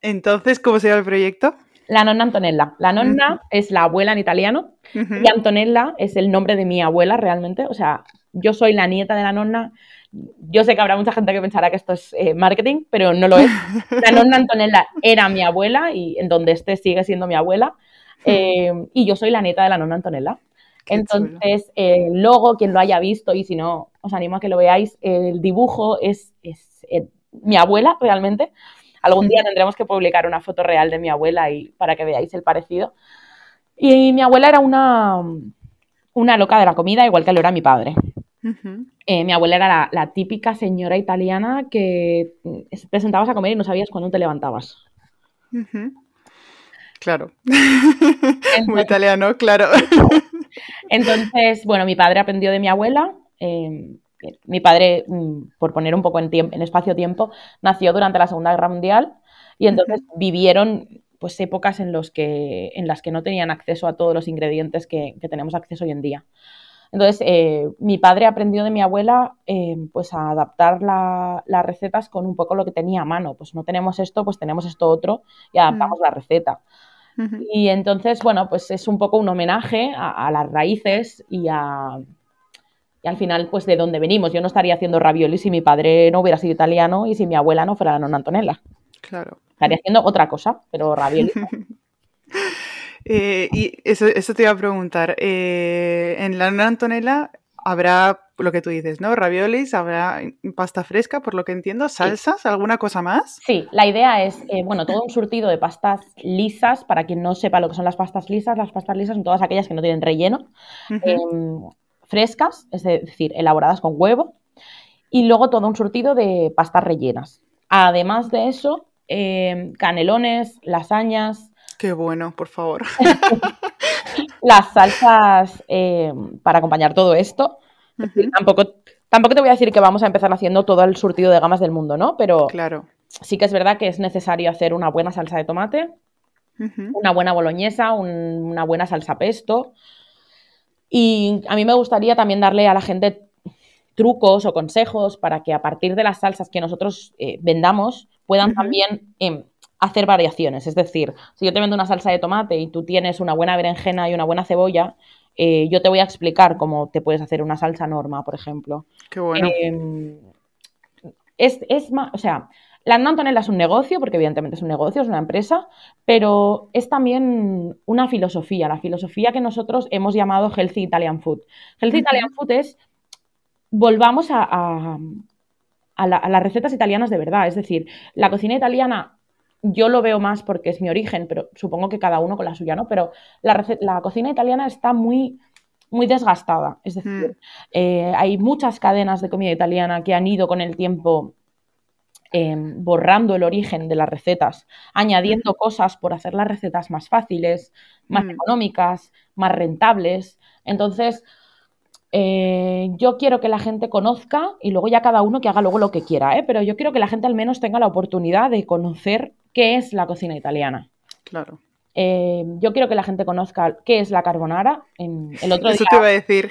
Entonces, ¿cómo se llama el proyecto? La nonna Antonella. La nonna es la abuela en italiano y Antonella es el nombre de mi abuela realmente. O sea, yo soy la nieta de la nonna. Yo sé que habrá mucha gente que pensará que esto es eh, marketing, pero no lo es. La nonna Antonella era mi abuela y en donde esté sigue siendo mi abuela. Eh, y yo soy la nieta de la nonna Antonella. Entonces, el logo, quien lo haya visto, y si no, os animo a que lo veáis, el dibujo es, es eh, mi abuela realmente. Algún día tendremos que publicar una foto real de mi abuela y para que veáis el parecido. Y mi abuela era una, una loca de la comida, igual que lo era mi padre. Eh, mi abuela era la, típica señora italiana que te sentabas a comer y no sabías cuándo te levantabas. Claro. Muy italiano, claro. Entonces, bueno, mi padre aprendió de mi abuela. Em, mi padre, mm, por poner un poco en, en espacio-tiempo, nació durante la Segunda Guerra Mundial y entonces vivieron pues épocas en, los que, en las que no tenían acceso a todos los ingredientes que, tenemos acceso hoy en día. Entonces, eh, mi padre aprendió de mi abuela eh, pues a adaptar las recetas con un poco lo que tenía a mano. Pues no tenemos esto, pues tenemos esto otro y adaptamos mm. la receta. Y entonces, bueno, pues es un poco un homenaje a, las raíces y a, y al final, pues de dónde venimos. Yo no estaría haciendo ravioli si mi padre no hubiera sido italiano y si mi abuela no fuera la nonna Antonella. Claro. Estaría haciendo otra cosa, pero ravioli. Eh, y eso, te iba a preguntar. Eh, en la nonna Antonella habrá lo que tú dices, ¿no? Raviolis, habrá pasta fresca, por lo que entiendo, salsas, alguna cosa más. Sí, la idea es, eh, bueno, todo un surtido de pastas lisas, para quien no sepa lo que son las pastas lisas, las pastas lisas son todas aquellas que no tienen relleno frescas, es decir, elaboradas con huevo, y luego todo un surtido de pastas rellenas. Además de eso, eh, canelones, lasañas. Qué bueno, por favor. las salsas eh, para acompañar todo esto. tampoco, tampoco te voy a decir que vamos a empezar haciendo todo el surtido de gamas del mundo, ¿no? Pero claro. sí que es verdad que es necesario hacer una buena salsa de tomate, una buena boloñesa, una buena salsa pesto, y a mí me gustaría también darle a la gente trucos o consejos para que a partir de las salsas que nosotros eh, vendamos puedan también em, hacer variaciones. Es decir, si yo te vendo una salsa de tomate y tú tienes una buena berenjena y una buena cebolla, eh, yo te voy a explicar cómo te puedes hacer una salsa norma, por ejemplo. Qué bueno. Em, es, es más, o sea, la Antonella es un negocio, porque evidentemente es un negocio, es una empresa, pero es también una filosofía, la filosofía que nosotros hemos llamado Healthy Italian Food. Healthy Italian Food es, volvamos a, las recetas italianas de verdad, es decir, la cocina italiana yo lo veo más porque es mi origen, pero supongo que cada uno con la suya, ¿no? Pero la, cocina italiana está muy, muy desgastada. Es decir, eh, hay muchas cadenas de comida italiana que han ido con el tiempo Em, borrando el origen de las recetas, añadiendo cosas por hacer las recetas más fáciles, más mm. económicas, más rentables. Entonces, eh, yo quiero que la gente conozca y luego ya cada uno que haga luego lo que quiera, ¿eh? pero yo quiero que la gente al menos tenga la oportunidad de conocer qué es la cocina italiana. Claro. Eh, yo quiero que la gente conozca qué es la carbonara. En el otro Eso te iba a decir.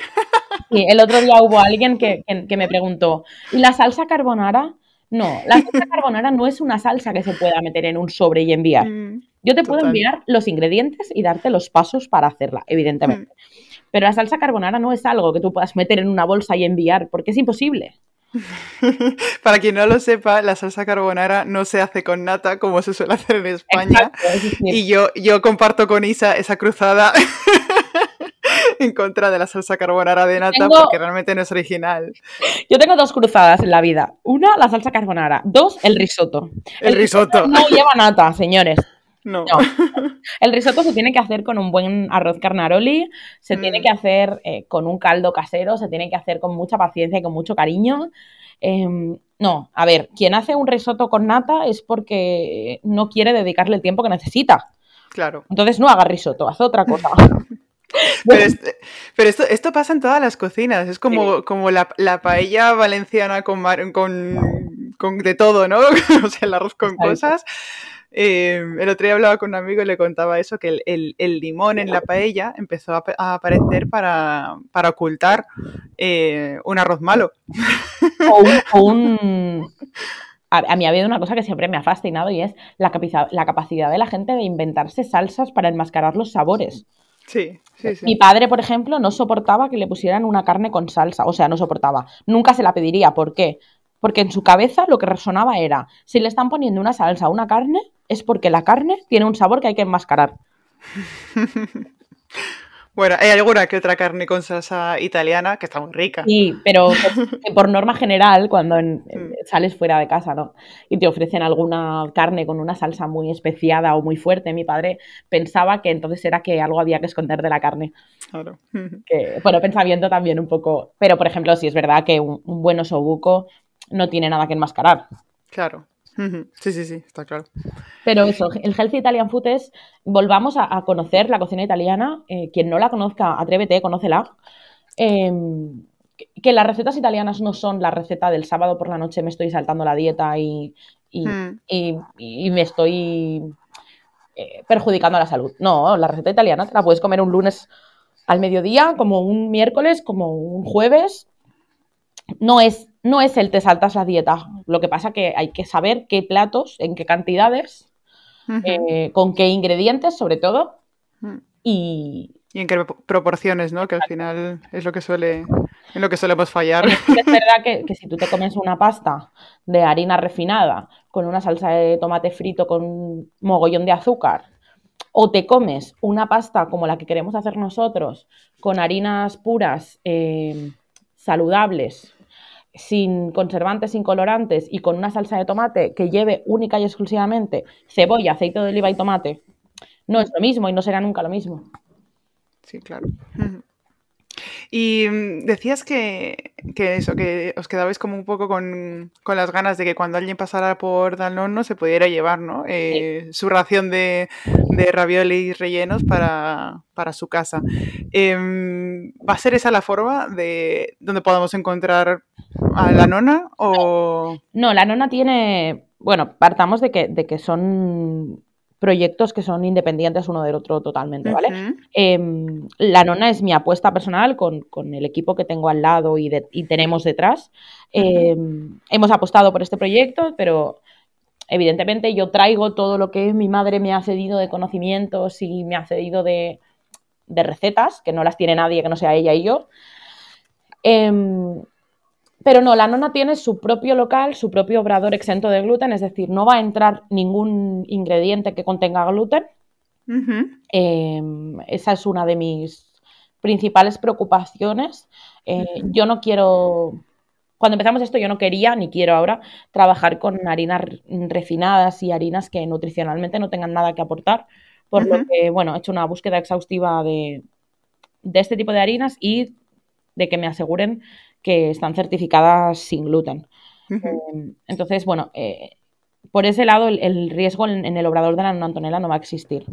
el otro día hubo alguien que, que me preguntó, ¿y la salsa carbonara? No, la salsa carbonara no es una salsa que se pueda meter en un sobre y enviar. Mm, Yo te puedo enviar los ingredientes y darte los pasos para hacerla, evidentemente. Mm. Pero la salsa carbonara no es algo que tú puedas meter en una bolsa y enviar, porque es imposible. Para quien no lo sepa, la salsa carbonara no se hace con nata como se suele hacer en España. y yo, yo comparto con Isa esa cruzada en contra de la salsa carbonara de nata porque realmente no es original. Yo tengo dos cruzadas en la vida. Una, la salsa carbonara. Dos, el risotto. El, risotto. No lleva nata, señores. No. El risotto se tiene que hacer con un buen arroz carnaroli, se tiene mm. que hacer eh, con un caldo casero, se tiene que hacer con mucha paciencia y con mucho cariño. Em, no, a ver, quien hace un risotto con nata es porque no quiere dedicarle el tiempo que necesita. Claro. Entonces no haga risotto, haz otra cosa. Pero, este, pero esto, esto, pasa en todas las cocinas, es como, como la, la, paella valenciana con, con, con, de todo, ¿no? o sea, el arroz con cosas. Eh, el otro día hablaba con un amigo y le contaba eso, que el, el, limón en la paella empezó a, aparecer para, para ocultar eh, un arroz malo. O un, a, mí ha habido una cosa que siempre me ha fascinado y es la, la capacidad de la gente de inventarse salsas para enmascarar los sabores. Sí, sí, sí. Mi padre, por ejemplo, no soportaba que le pusieran una carne con salsa, o sea, no soportaba. Nunca se la pediría. ¿Por qué? Porque en su cabeza lo que resonaba era, si le están poniendo una salsa a una carne, es porque la carne tiene un sabor que hay que enmascarar. Bueno, hay alguna que otra carne con salsa italiana que está muy rica. Sí, pero por, norma general, cuando mm. sales fuera de casa, ¿no? Y te ofrecen alguna carne con una salsa muy especiada o muy fuerte, mi padre pensaba que entonces era que algo había que esconder de la carne. Claro. Que, bueno, pensamiento también un poco. Pero, por ejemplo, sí es verdad que un, un buen osobuco no tiene nada que enmascarar. Claro. Sí, sí, sí, está claro. Pero eso, el Healthy Italian Food es, volvamos a, conocer la cocina italiana. Eh, quien no la conozca, atrévete, conócela. Em, que, las recetas italianas no son la receta del sábado por la noche me estoy saltando la dieta y, y, hmm. me estoy eh, perjudicando a la salud. No, la receta italiana te la puedes comer un lunes al mediodía, como un miércoles, como un jueves. No es no es el te saltas la dieta. Lo que pasa que hay que saber qué platos, en qué cantidades, eh, con qué ingredientes, sobre todo, y... Y en qué proporciones, ¿no? Que al final es lo que suele, en lo que solemos fallar. Es, verdad que, que, si tú te comes una pasta de harina refinada con una salsa de tomate frito con mogollón de azúcar, o te comes una pasta como la que queremos hacer nosotros, con harinas puras, eh, saludables, sin conservantes, sin colorantes y con una salsa de tomate que lleve única y exclusivamente cebolla, aceite de oliva y tomate, no es lo mismo y no será nunca lo mismo. Sí, claro. Y mm, decías que, eso, que os quedabais como un poco con, las ganas de que cuando alguien pasara por Danone se pudiera llevar ¿no? Eh, su ración de, de raviolis rellenos para, su casa. Em, ¿Va a ser esa la forma de donde podamos encontrar a la nona? O... No, la nona tiene. Bueno, partamos de que, de que son proyectos que son independientes uno del otro totalmente, ¿vale? Em, la nona es mi apuesta personal con, el equipo que tengo al lado y, tenemos detrás. Em, hemos apostado por este proyecto, pero evidentemente yo traigo todo lo que mi madre me ha cedido de conocimientos y me ha cedido de, recetas, que no las tiene nadie que no sea ella y yo. Em, pero no, la nona tiene su propio local, su propio obrador exento de gluten, es decir, no va a entrar ningún ingrediente que contenga gluten. Em, esa es una de mis principales preocupaciones. Eh, yo no quiero, cuando empezamos esto, yo no quería, ni quiero ahora, trabajar con harinas refinadas y harinas que nutricionalmente no tengan nada que aportar. Por lo que, bueno, he hecho una búsqueda exhaustiva de, de este tipo de harinas y de que me aseguren que están certificadas sin gluten. Em, entonces, bueno, eh, por ese lado el, riesgo en, el obrador de la Antonella no va a existir.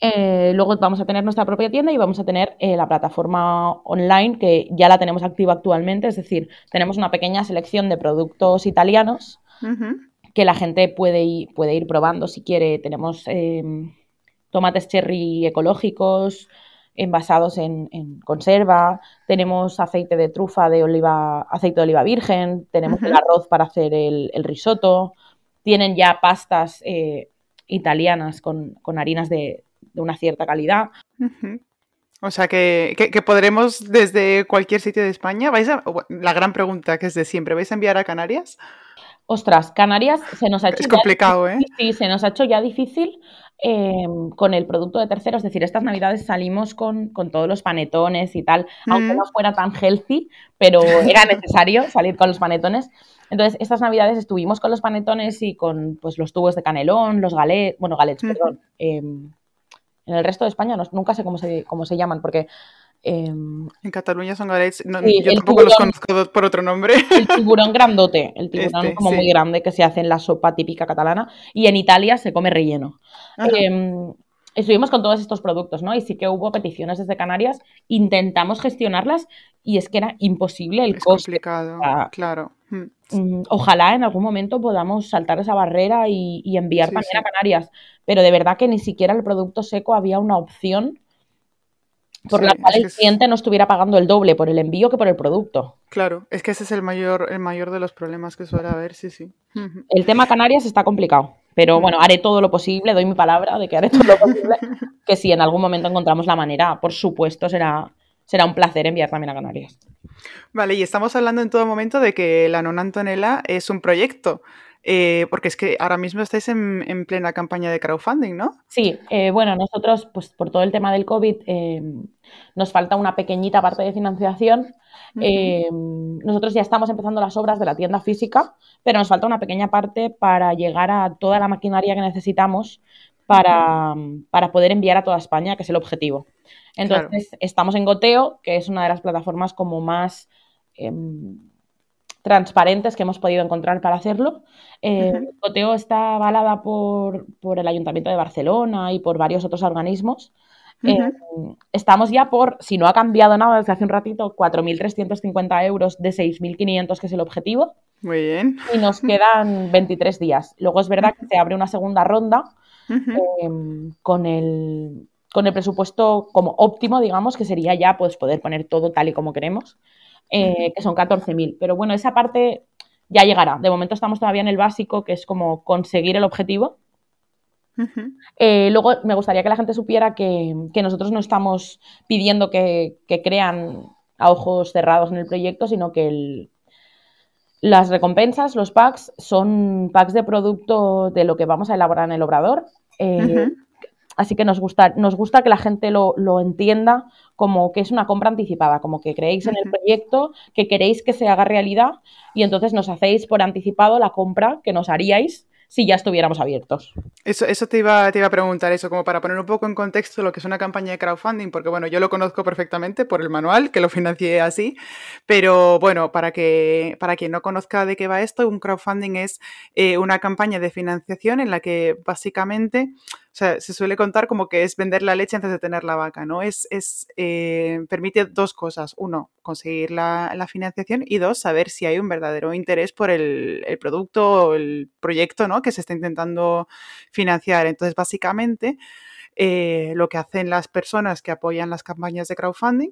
Eh, luego vamos a tener nuestra propia tienda y vamos a tener eh, la plataforma online que ya la tenemos activa actualmente, es decir, tenemos una pequeña selección de productos italianos que la gente puede ir, puede ir probando si quiere. Tenemos em, tomates cherry ecológicos, envasados en, conserva, tenemos aceite de trufa de oliva, aceite de oliva virgen, tenemos el arroz para hacer el, risotto, tienen ya pastas eh, italianas con, harinas de, una cierta calidad. O sea que, podremos desde cualquier sitio de España, vais la gran pregunta que es de siempre, ¿vais a enviar a Canarias? Ostras, Canarias se nos ha hecho. Es complicado, ¿eh? Sí, se nos ha hecho ya difícil Em, con el producto de terceros. Es decir, estas navidades salimos con, todos los panetones y tal, aunque no fuera tan healthy, pero era necesario salir con los panetones. Entonces, estas navidades estuvimos con los panetones y con pues, los tubos de canelón, los galets, bueno, galets, perdón. Em, en el resto de España nunca sé cómo se, cómo se llaman, porque Em, en Cataluña son galets, yo tampoco los conozco por otro nombre. El tiburón grandote, el tiburón este, como muy grande que se hace en la sopa típica catalana y en Italia se come relleno. Em, estuvimos con todos estos productos, ¿no? Y sí que hubo peticiones desde Canarias, intentamos gestionarlas y es que era imposible el es complicado, claro. Mm. Mm, ojalá en algún momento podamos saltar esa barrera y, enviar también a Canarias, pero de verdad que ni siquiera el producto seco había una opción por la cual el cliente no estuviera pagando el doble por el envío que por el producto. Claro, es que ese es el mayor, el mayor de los problemas que suele haber, sí, sí. El tema Canarias está complicado, pero bueno, haré todo lo posible, doy mi palabra de que haré todo lo posible, que si en algún momento encontramos la manera, por supuesto, será, será un placer enviar también a Canarias. Vale, y estamos hablando en todo momento de que la non Antonella es un proyecto. Eh, porque es que ahora mismo estáis en, plena campaña de crowdfunding, ¿no? Sí, eh, bueno, nosotros, pues por todo el tema del COVID, eh, nos falta una pequeñita parte de financiación. nosotros ya estamos empezando las obras de la tienda física, pero nos falta una pequeña parte para llegar a toda la maquinaria que necesitamos para, poder enviar a toda España, que es el objetivo. Entonces, estamos en Goteo, que es una de las plataformas como más em, transparentes que hemos podido encontrar para hacerlo. Eh, Goteo está avalada por, el Ayuntamiento de Barcelona y por varios otros organismos. Eh, estamos ya por, si no ha cambiado nada desde hace un ratito, 4.350 euros de 6.500, que es el objetivo. Muy bien. Y nos quedan 23 días. Luego es verdad que se abre una segunda ronda em, con, el, con el presupuesto como óptimo, digamos, que sería ya pues, poder poner todo tal y como queremos. Eh, que son 14.000. Pero bueno, esa parte ya llegará. De momento estamos todavía en el básico, que es como conseguir el objetivo. Eh, luego me gustaría que la gente supiera que, nosotros no estamos pidiendo que, crean a ojos cerrados en el proyecto, sino que las recompensas, los packs, son packs de producto de lo que vamos a elaborar en el obrador. Eh, Así que nos gusta, nos gusta que la gente lo, entienda como que es una compra anticipada, como que creéis en el proyecto, que queréis que se haga realidad y entonces nos hacéis por anticipado la compra que nos haríais si ya estuviéramos abiertos. Eso, eso te, iba, te iba a preguntar, eso como para poner un poco en contexto lo que es una campaña de crowdfunding, porque bueno, yo lo conozco perfectamente por el manual, que lo financié así, pero bueno, para, que, para quien no conozca de qué va esto, un crowdfunding es eh, una campaña de financiación en la que básicamente sea, se suele contar como que es vender la leche antes de tener la vaca, ¿no? Es, es eh, permite dos cosas. Uno, conseguir la, financiación y dos, saber si hay un verdadero interés por el, producto o el proyecto, ¿no? Que se está intentando financiar. Entonces, básicamente, eh, lo que hacen las personas que apoyan las campañas de crowdfunding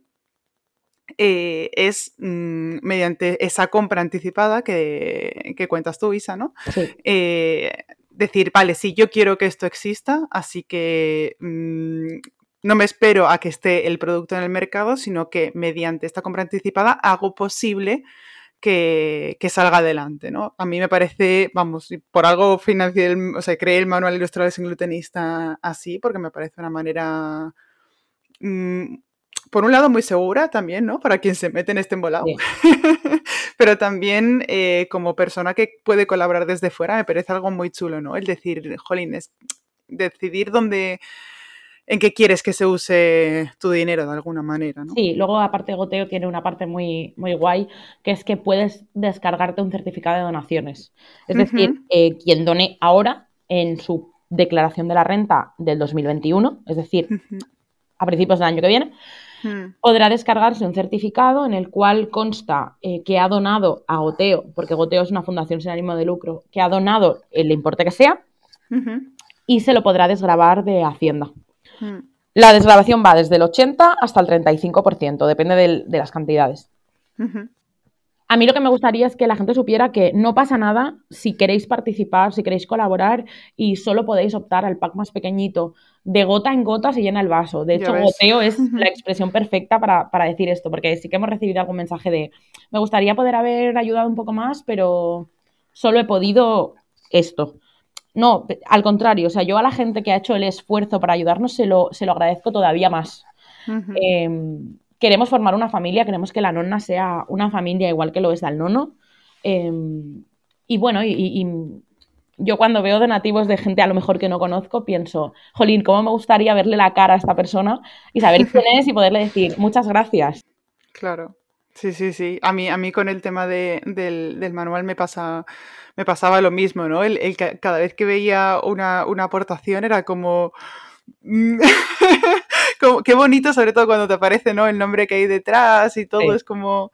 eh, es mm, mediante esa compra anticipada que, cuentas tú, Isa, ¿no? Sí decir, vale, sí, yo quiero que esto exista, así que mm, no me espero a que esté el producto en el mercado, sino que mediante esta compra anticipada hago posible que, salga adelante, ¿no? A mí me parece, vamos, por algo financié, o sea, creé el manual ilustrado sin glutenista así, porque me parece una manera mm, por un lado muy segura también, ¿no? Para quien se mete en este embolado. Pero también eh, como persona que puede colaborar desde fuera me parece algo muy chulo, ¿no? El decir, jolín, es decidir dónde, en qué quieres que se use tu dinero de alguna manera, ¿no? Sí, luego aparte Goteo tiene una parte muy, muy guay, que es que puedes descargarte un certificado de donaciones. Es decir, eh, quien done ahora en su declaración de la renta del 2021, es decir, a principios del año que viene, Hmm. podrá descargarse un certificado en el cual consta eh, que ha donado a Goteo, porque Goteo es una fundación sin ánimo de lucro, que ha donado el importe que sea y se lo podrá desgrabar de Hacienda. Hmm. La desgrabación va desde el 80 hasta el 35%, depende de las cantidades. A mí lo que me gustaría es que la gente supiera que no pasa nada si queréis participar, si queréis colaborar y solo podéis optar al pack más pequeñito. De gota en gota se llena el vaso. De hecho, goteo es la expresión perfecta para, decir esto, porque sí que hemos recibido algún mensaje de me gustaría poder haber ayudado un poco más, pero solo he podido esto. No, al contrario, o sea, yo a la gente que ha hecho el esfuerzo para ayudarnos se lo, se lo agradezco todavía más queremos formar una familia, queremos que la nonna sea una familia igual que lo es al nono. Em, y bueno, y, yo cuando veo donativos de gente a lo mejor que no conozco, pienso, jolín, ¿cómo me gustaría verle la cara a esta persona y saber quién es y poderle decir muchas gracias? Claro. Sí, sí, sí. A mí, a mí con el tema del, manual me pasa, me pasaba lo mismo, ¿no? El, cada vez que veía una, una aportación era como mm, qué bonito, sobre todo cuando te aparece ¿no? el nombre que hay detrás y todo, es como,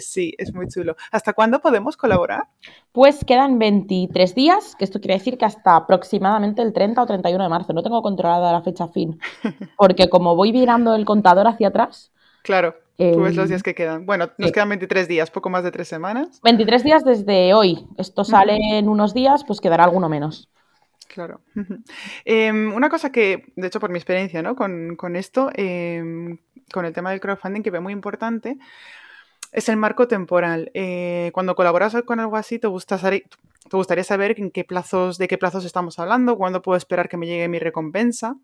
sí, es muy chulo. ¿Hasta cuándo podemos colaborar? Pues quedan 23 días, que esto quiere decir que hasta aproximadamente el 30 o 31 de marzo. No tengo controlada la fecha fin, porque como voy virando el contador hacia atrás. Claro. Tú ves los días que quedan. Bueno, nos quedan 23 días, poco más de tres semanas. 23 días desde hoy. Esto sale en unos días, pues quedará alguno menos. Claro. Em, una cosa que, de hecho, por mi experiencia ¿no? con, esto, em, con el tema del crowdfunding, que veo muy importante, es el marco temporal. Eh, cuando colaboras con algo así, te, te gustaría saber en qué plazos, de qué plazos estamos hablando, cuándo puedo esperar que me llegue mi recompensa.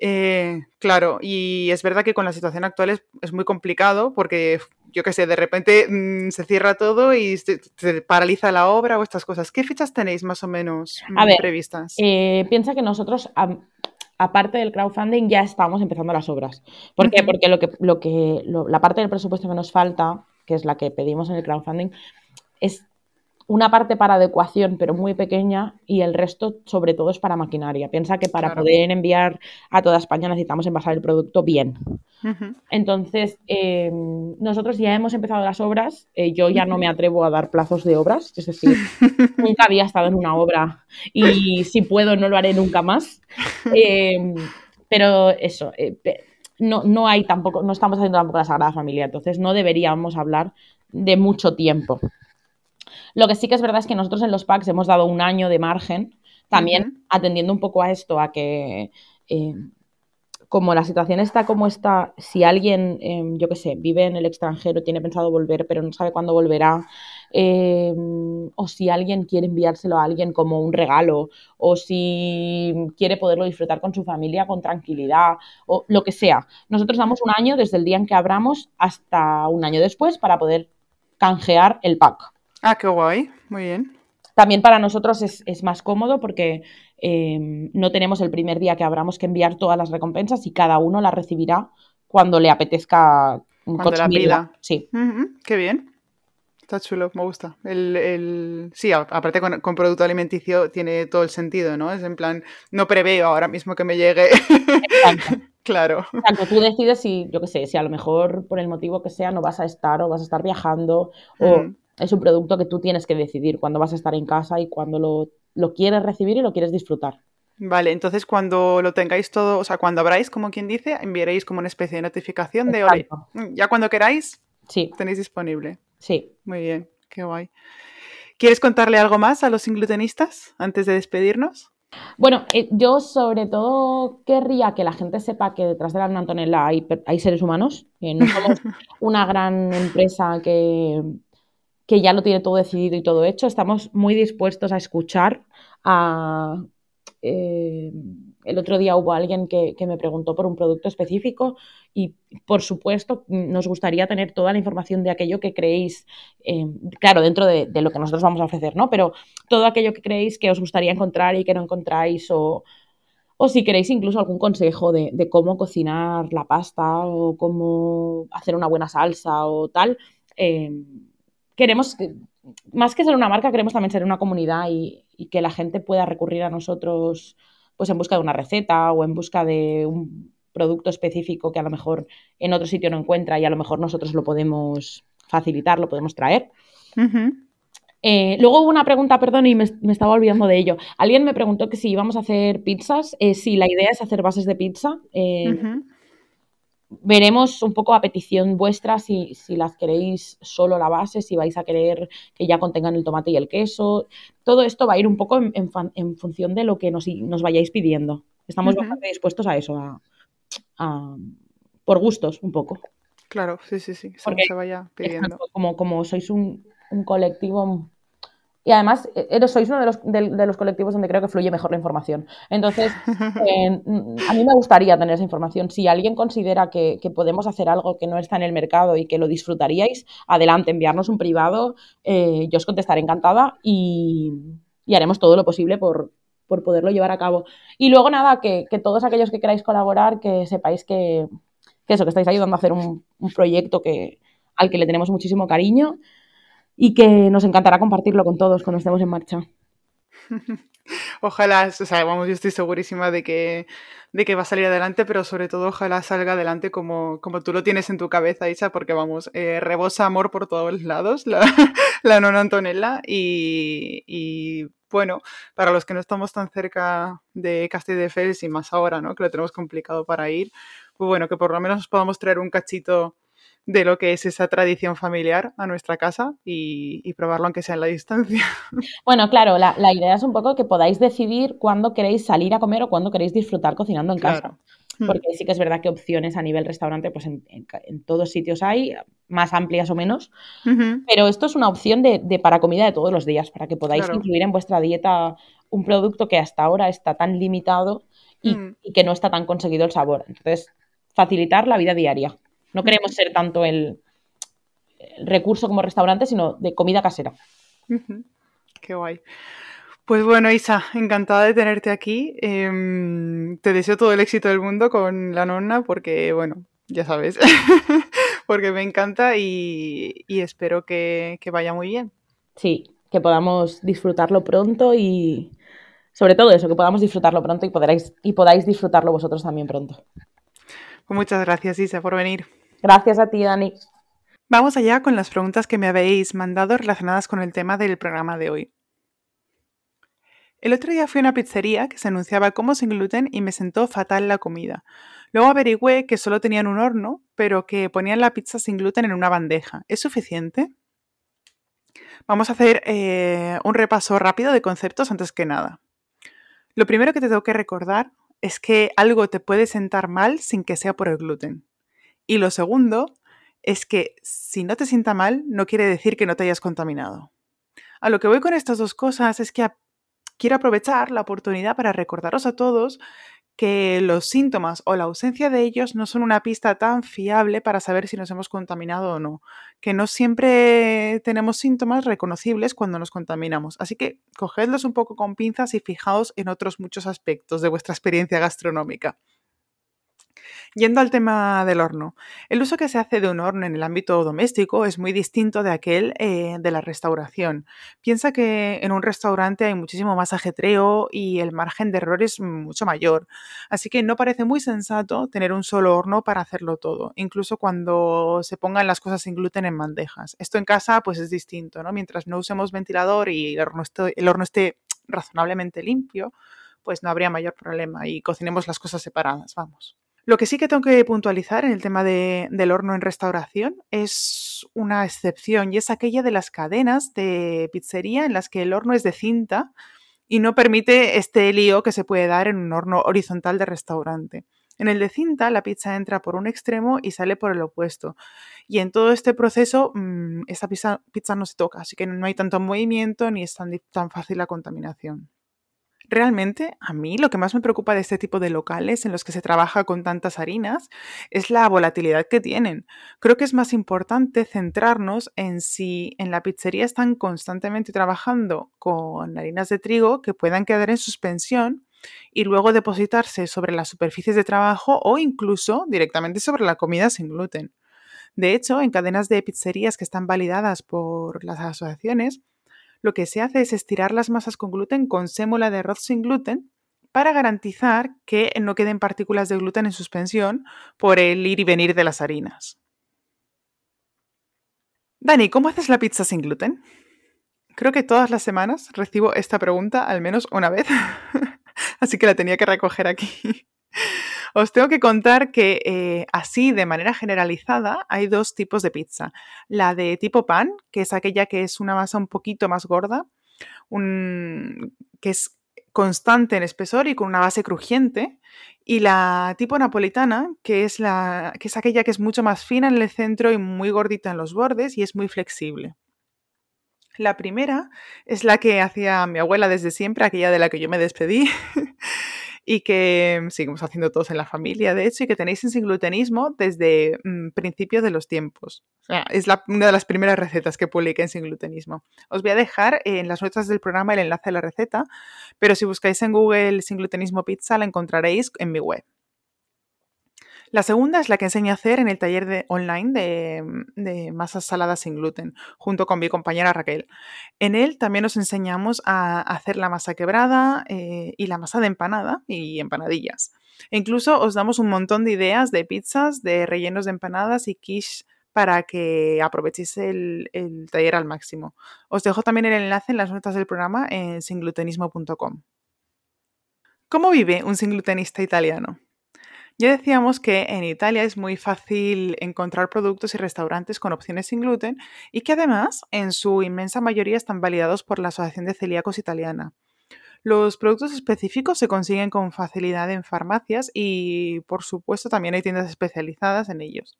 Eh, claro, y es verdad que con la situación actual es, muy complicado porque, yo qué sé, de repente mm, se cierra todo y se, paraliza la obra o estas cosas. ¿Qué fechas tenéis más o menos mm, previstas? Eh, piensa que nosotros, aparte del crowdfunding, ya estamos empezando las obras. ¿Por qué? Porque lo que, lo que la parte del presupuesto que nos falta, que es la que pedimos en el crowdfunding, es una parte para adecuación, pero muy pequeña, y el resto, sobre todo, es para maquinaria. Piensa que para poder enviar a toda España necesitamos envasar el producto bien. Entonces, eh, nosotros ya hemos empezado las obras. Eh, yo ya no me atrevo a dar plazos de obras, es decir, nunca había estado en una obra y si puedo no lo haré nunca más. Eh, pero eso, no, no hay tampoco, no estamos haciendo tampoco la Sagrada Familia, entonces no deberíamos hablar de mucho tiempo. Lo que sí que es verdad es que nosotros en los packs hemos dado un año de margen, también atendiendo un poco a esto, a que eh, como la situación está como está, si alguien, em, yo qué sé, vive en el extranjero, tiene pensado volver, pero no sabe cuándo volverá, em, o si alguien quiere enviárselo a alguien como un regalo, o si quiere poderlo disfrutar con su familia con tranquilidad, o lo que sea. Nosotros damos un año desde el día en que abramos hasta un año después para poder canjear el pack. Ah, qué guay, muy bien. También para nosotros es, más cómodo porque em, no tenemos el primer día que abramos que enviar todas las recompensas y cada uno las recibirá cuando le apetezca cuando la pida. Sí. qué bien. Está chulo, me gusta. El, Sí, aparte con, producto alimenticio tiene todo el sentido, ¿no? Es en plan, no preveo ahora mismo que me llegue. claro. Exacto, tú decides si, yo qué sé, si a lo mejor por el motivo que sea no vas a estar o vas a estar viajando o es un producto que tú tienes que decidir cuándo vas a estar en casa y cuándo lo, quieres recibir y lo quieres disfrutar. Vale, entonces cuando lo tengáis todo, o sea, cuando abráis, como quien dice, enviaréis como una especie de notificación de, ya cuando queráis, sí. tenéis disponible. Sí. Muy bien, qué guay. ¿Quieres contarle algo más a los inglutenistas antes de despedirnos? Bueno, eh, yo sobre todo querría que la gente sepa que detrás de la Antonella hay, hay seres humanos, que no somos una gran empresa que que ya lo tiene todo decidido y todo hecho. Estamos muy dispuestos a escuchar. A, eh, el otro día hubo alguien que, me preguntó por un producto específico y, por supuesto, nos gustaría tener toda la información de aquello que creéis, eh, claro, dentro de, lo que nosotros vamos a ofrecer, ¿no? Pero todo aquello que creéis que os gustaría encontrar y que no encontráis o, o si queréis incluso algún consejo de, cómo cocinar la pasta o cómo hacer una buena salsa o tal. Eh, queremos, más que ser una marca, queremos también ser una comunidad y, que la gente pueda recurrir a nosotros pues en busca de una receta o en busca de un producto específico que a lo mejor en otro sitio no encuentra y a lo mejor nosotros lo podemos facilitar, lo podemos traer. Eh, luego hubo una pregunta, perdón, y me, estaba olvidando de ello. Alguien me preguntó que si íbamos a hacer pizzas. Eh, si la idea es hacer bases de pizza. Eh, veremos un poco a petición vuestra si, las queréis solo la base, si vais a querer que ya contengan el tomate y el queso. Todo esto va a ir un poco en, función de lo que nos, vayáis pidiendo. Estamos bastante dispuestos a eso, por gustos un poco. Claro, sí, sí, sí, se vaya pidiendo. Como, como sois un, un colectivo y además, eh, sois uno de los, de, los, colectivos donde creo que fluye mejor la información. Entonces, eh, a mí me gustaría tener esa información. Si alguien considera que, podemos hacer algo que no está en el mercado y que lo disfrutaríais, adelante, enviarnos un privado. Eh, yo os contestaré encantada y, haremos todo lo posible por, poderlo llevar a cabo. Y luego, nada, que, todos aquellos que queráis colaborar, que sepáis que, eso, que estáis ayudando a hacer un, un proyecto que, al que le tenemos muchísimo cariño y que nos encantará compartirlo con todos cuando estemos en marcha. ojalá, o sea, vamos, yo estoy segurísima de que, de que va a salir adelante, pero sobre todo ojalá salga adelante como, como tú lo tienes en tu cabeza, Isa, porque vamos, eh, rebosa amor por todos lados, la, la nona Antonella, y, y, bueno, para los que no estamos tan cerca de Fels y más ahora, ¿no? Que lo tenemos complicado para ir, pues bueno, que por lo menos podamos traer un cachito de lo que es esa tradición familiar a nuestra casa y, probarlo aunque sea en la distancia. Bueno, claro, la, idea es un poco que podáis decidir cuándo queréis salir a comer o cuándo queréis disfrutar cocinando en casa. Hmm. Porque sí que es verdad que opciones a nivel restaurante, pues en, todos sitios hay, más amplias o menos. Pero esto es una opción de, para comida de todos los días, para que podáis incluir en vuestra dieta un producto que hasta ahora está tan limitado y, hmm. y que no está tan conseguido el sabor. Entonces, facilitar la vida diaria. No queremos ser tanto el, recurso como restaurante, sino de comida casera. Qué guay. Pues bueno, Isa, encantada de tenerte aquí. Em, te deseo todo el éxito del mundo con la nonna porque, bueno, ya sabes, porque me encanta y, espero que, que, vaya muy bien. Sí, que podamos disfrutarlo pronto y sobre todo eso, que podamos disfrutarlo pronto y, podáis, y podáis disfrutarlo vosotros también pronto. Pues muchas gracias, Isa, por venir. Gracias a ti, Dani. Vamos allá con las preguntas que me habéis mandado relacionadas con el tema del programa de hoy. El otro día fui a una pizzería que se anunciaba como sin gluten y me sentó fatal la comida. Luego averigüé que solo tenían un horno, pero que ponían la pizza sin gluten en una bandeja. ¿Es suficiente? Vamos a hacer eh, un repaso rápido de conceptos antes que nada. Lo primero que te tengo que recordar es que algo te puede sentar mal sin que sea por el gluten. Y lo segundo es que si no te sienta mal, no quiere decir que no te hayas contaminado. A lo que voy con estas dos cosas es que quiero aprovechar la oportunidad para recordaros a todos que los síntomas o la ausencia de ellos no son una pista tan fiable para saber si nos hemos contaminado o no, que no siempre tenemos síntomas reconocibles cuando nos contaminamos. Así que cogedlos un poco con pinzas y fijaos en otros muchos aspectos de vuestra experiencia gastronómica. Yendo al tema del horno, el uso que se hace de un horno en el ámbito doméstico es muy distinto de aquel eh, de la restauración. Piensa que en un restaurante hay muchísimo más ajetreo y el margen de error es mucho mayor, así que no parece muy sensato tener un solo horno para hacerlo todo, incluso cuando se pongan las cosas sin gluten en bandejas. Esto en casa pues es distinto, ¿no? Mientras no usemos ventilador y el horno el horno esté razonablemente limpio, pues no habría mayor problema y cocinemos las cosas separadas, vamos. Lo que sí que tengo que puntualizar en el tema del horno en restauración es una excepción y es aquella de las cadenas de pizzería en las que el horno es de cinta y no permite este lío que se puede dar en un horno horizontal de restaurante. En el de cinta, la pizza entra por un extremo y sale por el opuesto. Y en todo este proceso, mm, esta pizza, pizza, no se toca, así que no hay tanto movimiento ni es tan fácil la contaminación. Realmente, a mí lo que más me preocupa de este tipo de locales en los que se trabaja con tantas harinas es la volatilidad que tienen. Creo que es más importante centrarnos en si en la pizzería están constantemente trabajando con harinas de trigo que puedan quedar en suspensión y luego depositarse sobre las superficies de trabajo o incluso directamente sobre la comida sin gluten. De hecho, en cadenas de pizzerías que están validadas por las asociaciones, lo que se hace es estirar las masas con gluten con sémola de arroz sin gluten para garantizar que no queden partículas de gluten en suspensión por el ir y venir de las harinas. Dani, ¿cómo haces la pizza sin gluten? Creo que todas las semanas recibo esta pregunta al menos una vez, así que la tenía que recoger aquí. Os tengo que contar que eh, así, de manera generalizada, hay dos tipos de pizza. La de tipo pan, que es aquella que es una masa un poquito más gorda, que es constante en espesor y con una base crujiente. Y la tipo napolitana, que es, la, que es aquella que es mucho más fina en el centro y muy gordita en los bordes y es muy flexible. La primera es la que hacía mi abuela desde siempre, aquella de la que yo me despedí, y que seguimos haciendo todos en la familia, de hecho, y que tenéis en sin glutenismo desde mm, principios de los tiempos. es una de las primeras recetas que publiqué en sin glutenismo. Os voy a dejar en las notas del programa el enlace a la receta, pero si buscáis en Google sin glutenismo pizza la encontraréis en mi web. La segunda es la que enseñé a hacer en el taller de, online de, masas saladas sin gluten, junto con mi compañera Raquel. En él también nos enseñamos a hacer la masa quebrada eh, y la masa de empanada y empanadillas. E incluso os damos un montón de ideas de pizzas, de rellenos de empanadas y quiche para que aprovechéis el, el, taller al máximo. Os dejo también el enlace en las notas del programa en singlutenismo.com. ¿Cómo vive un singlutenista italiano? Ya decíamos que en Italia es muy fácil encontrar productos y restaurantes con opciones sin gluten y que además en su inmensa mayoría están validados por la Asociación de Celíacos Italiana. Los productos específicos se consiguen con facilidad en farmacias y por supuesto también hay tiendas especializadas en ellos.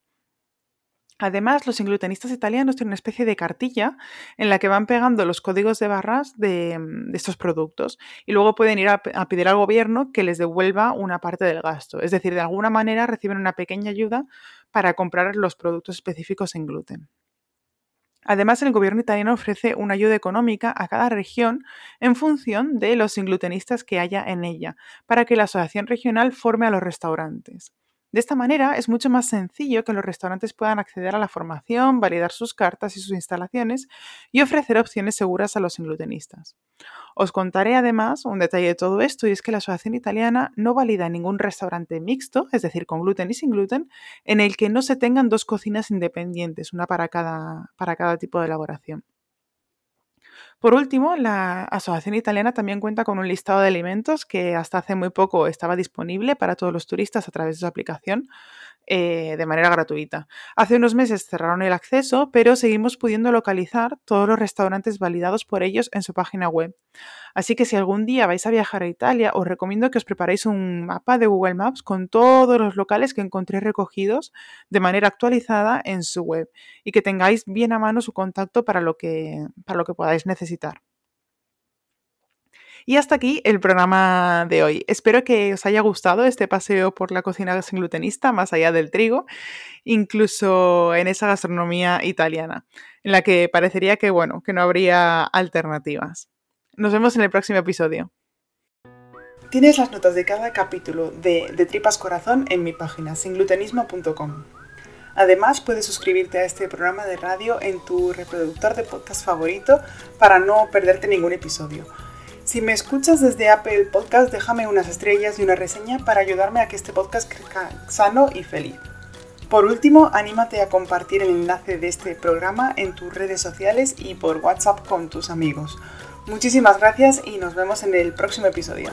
Además, los inglutenistas italianos tienen una especie de cartilla en la que van pegando los códigos de barras de, mm, estos productos y luego pueden ir a, pedir al gobierno que les devuelva una parte del gasto. Es decir, de alguna manera reciben una pequeña ayuda para comprar los productos específicos en gluten. Además, el gobierno italiano ofrece una ayuda económica a cada región en función de los inglutenistas que haya en ella, para que la asociación regional forme a los restaurantes. De esta manera es mucho más sencillo que los restaurantes puedan acceder a la formación, validar sus cartas y sus instalaciones y ofrecer opciones seguras a los inglutenistas. Os contaré además un detalle de todo esto y es que la Asociación Italiana no valida ningún restaurante mixto, es decir, con gluten y sin gluten, en el que no se tengan dos cocinas independientes, una para cada, para cada tipo de elaboración. Por último, la Asociación Italiana también cuenta con un listado de alimentos que hasta hace muy poco estaba disponible para todos los turistas a través de su aplicación, eh, de manera gratuita. Hace unos meses cerraron el acceso, pero seguimos pudiendo localizar todos los restaurantes validados por ellos en su página web. Así que si algún día vais a viajar a Italia, os recomiendo que os preparéis un mapa de Google Maps con todos los locales que encontréis recogidos de manera actualizada en su web y que tengáis bien a mano su contacto para lo que, para lo que podáis necesitar. Y hasta aquí el programa de hoy. Espero que os haya gustado este paseo por la cocina sin glutenista, más allá del trigo, incluso en esa gastronomía italiana, en la que parecería que, bueno, que no habría alternativas. Nos vemos en el próximo episodio. Tienes las notas de cada capítulo de De Tripas Corazón en mi página singlutenismo.com. Además, puedes suscribirte a este programa de radio en tu reproductor de podcast favorito para no perderte ningún episodio. Si me escuchas desde Apple Podcast, déjame unas estrellas y una reseña para ayudarme a que este podcast crezca sano y feliz. Por último, anímate a compartir el enlace de este programa en tus redes sociales y por WhatsApp con tus amigos. Muchísimas gracias y nos vemos en el próximo episodio.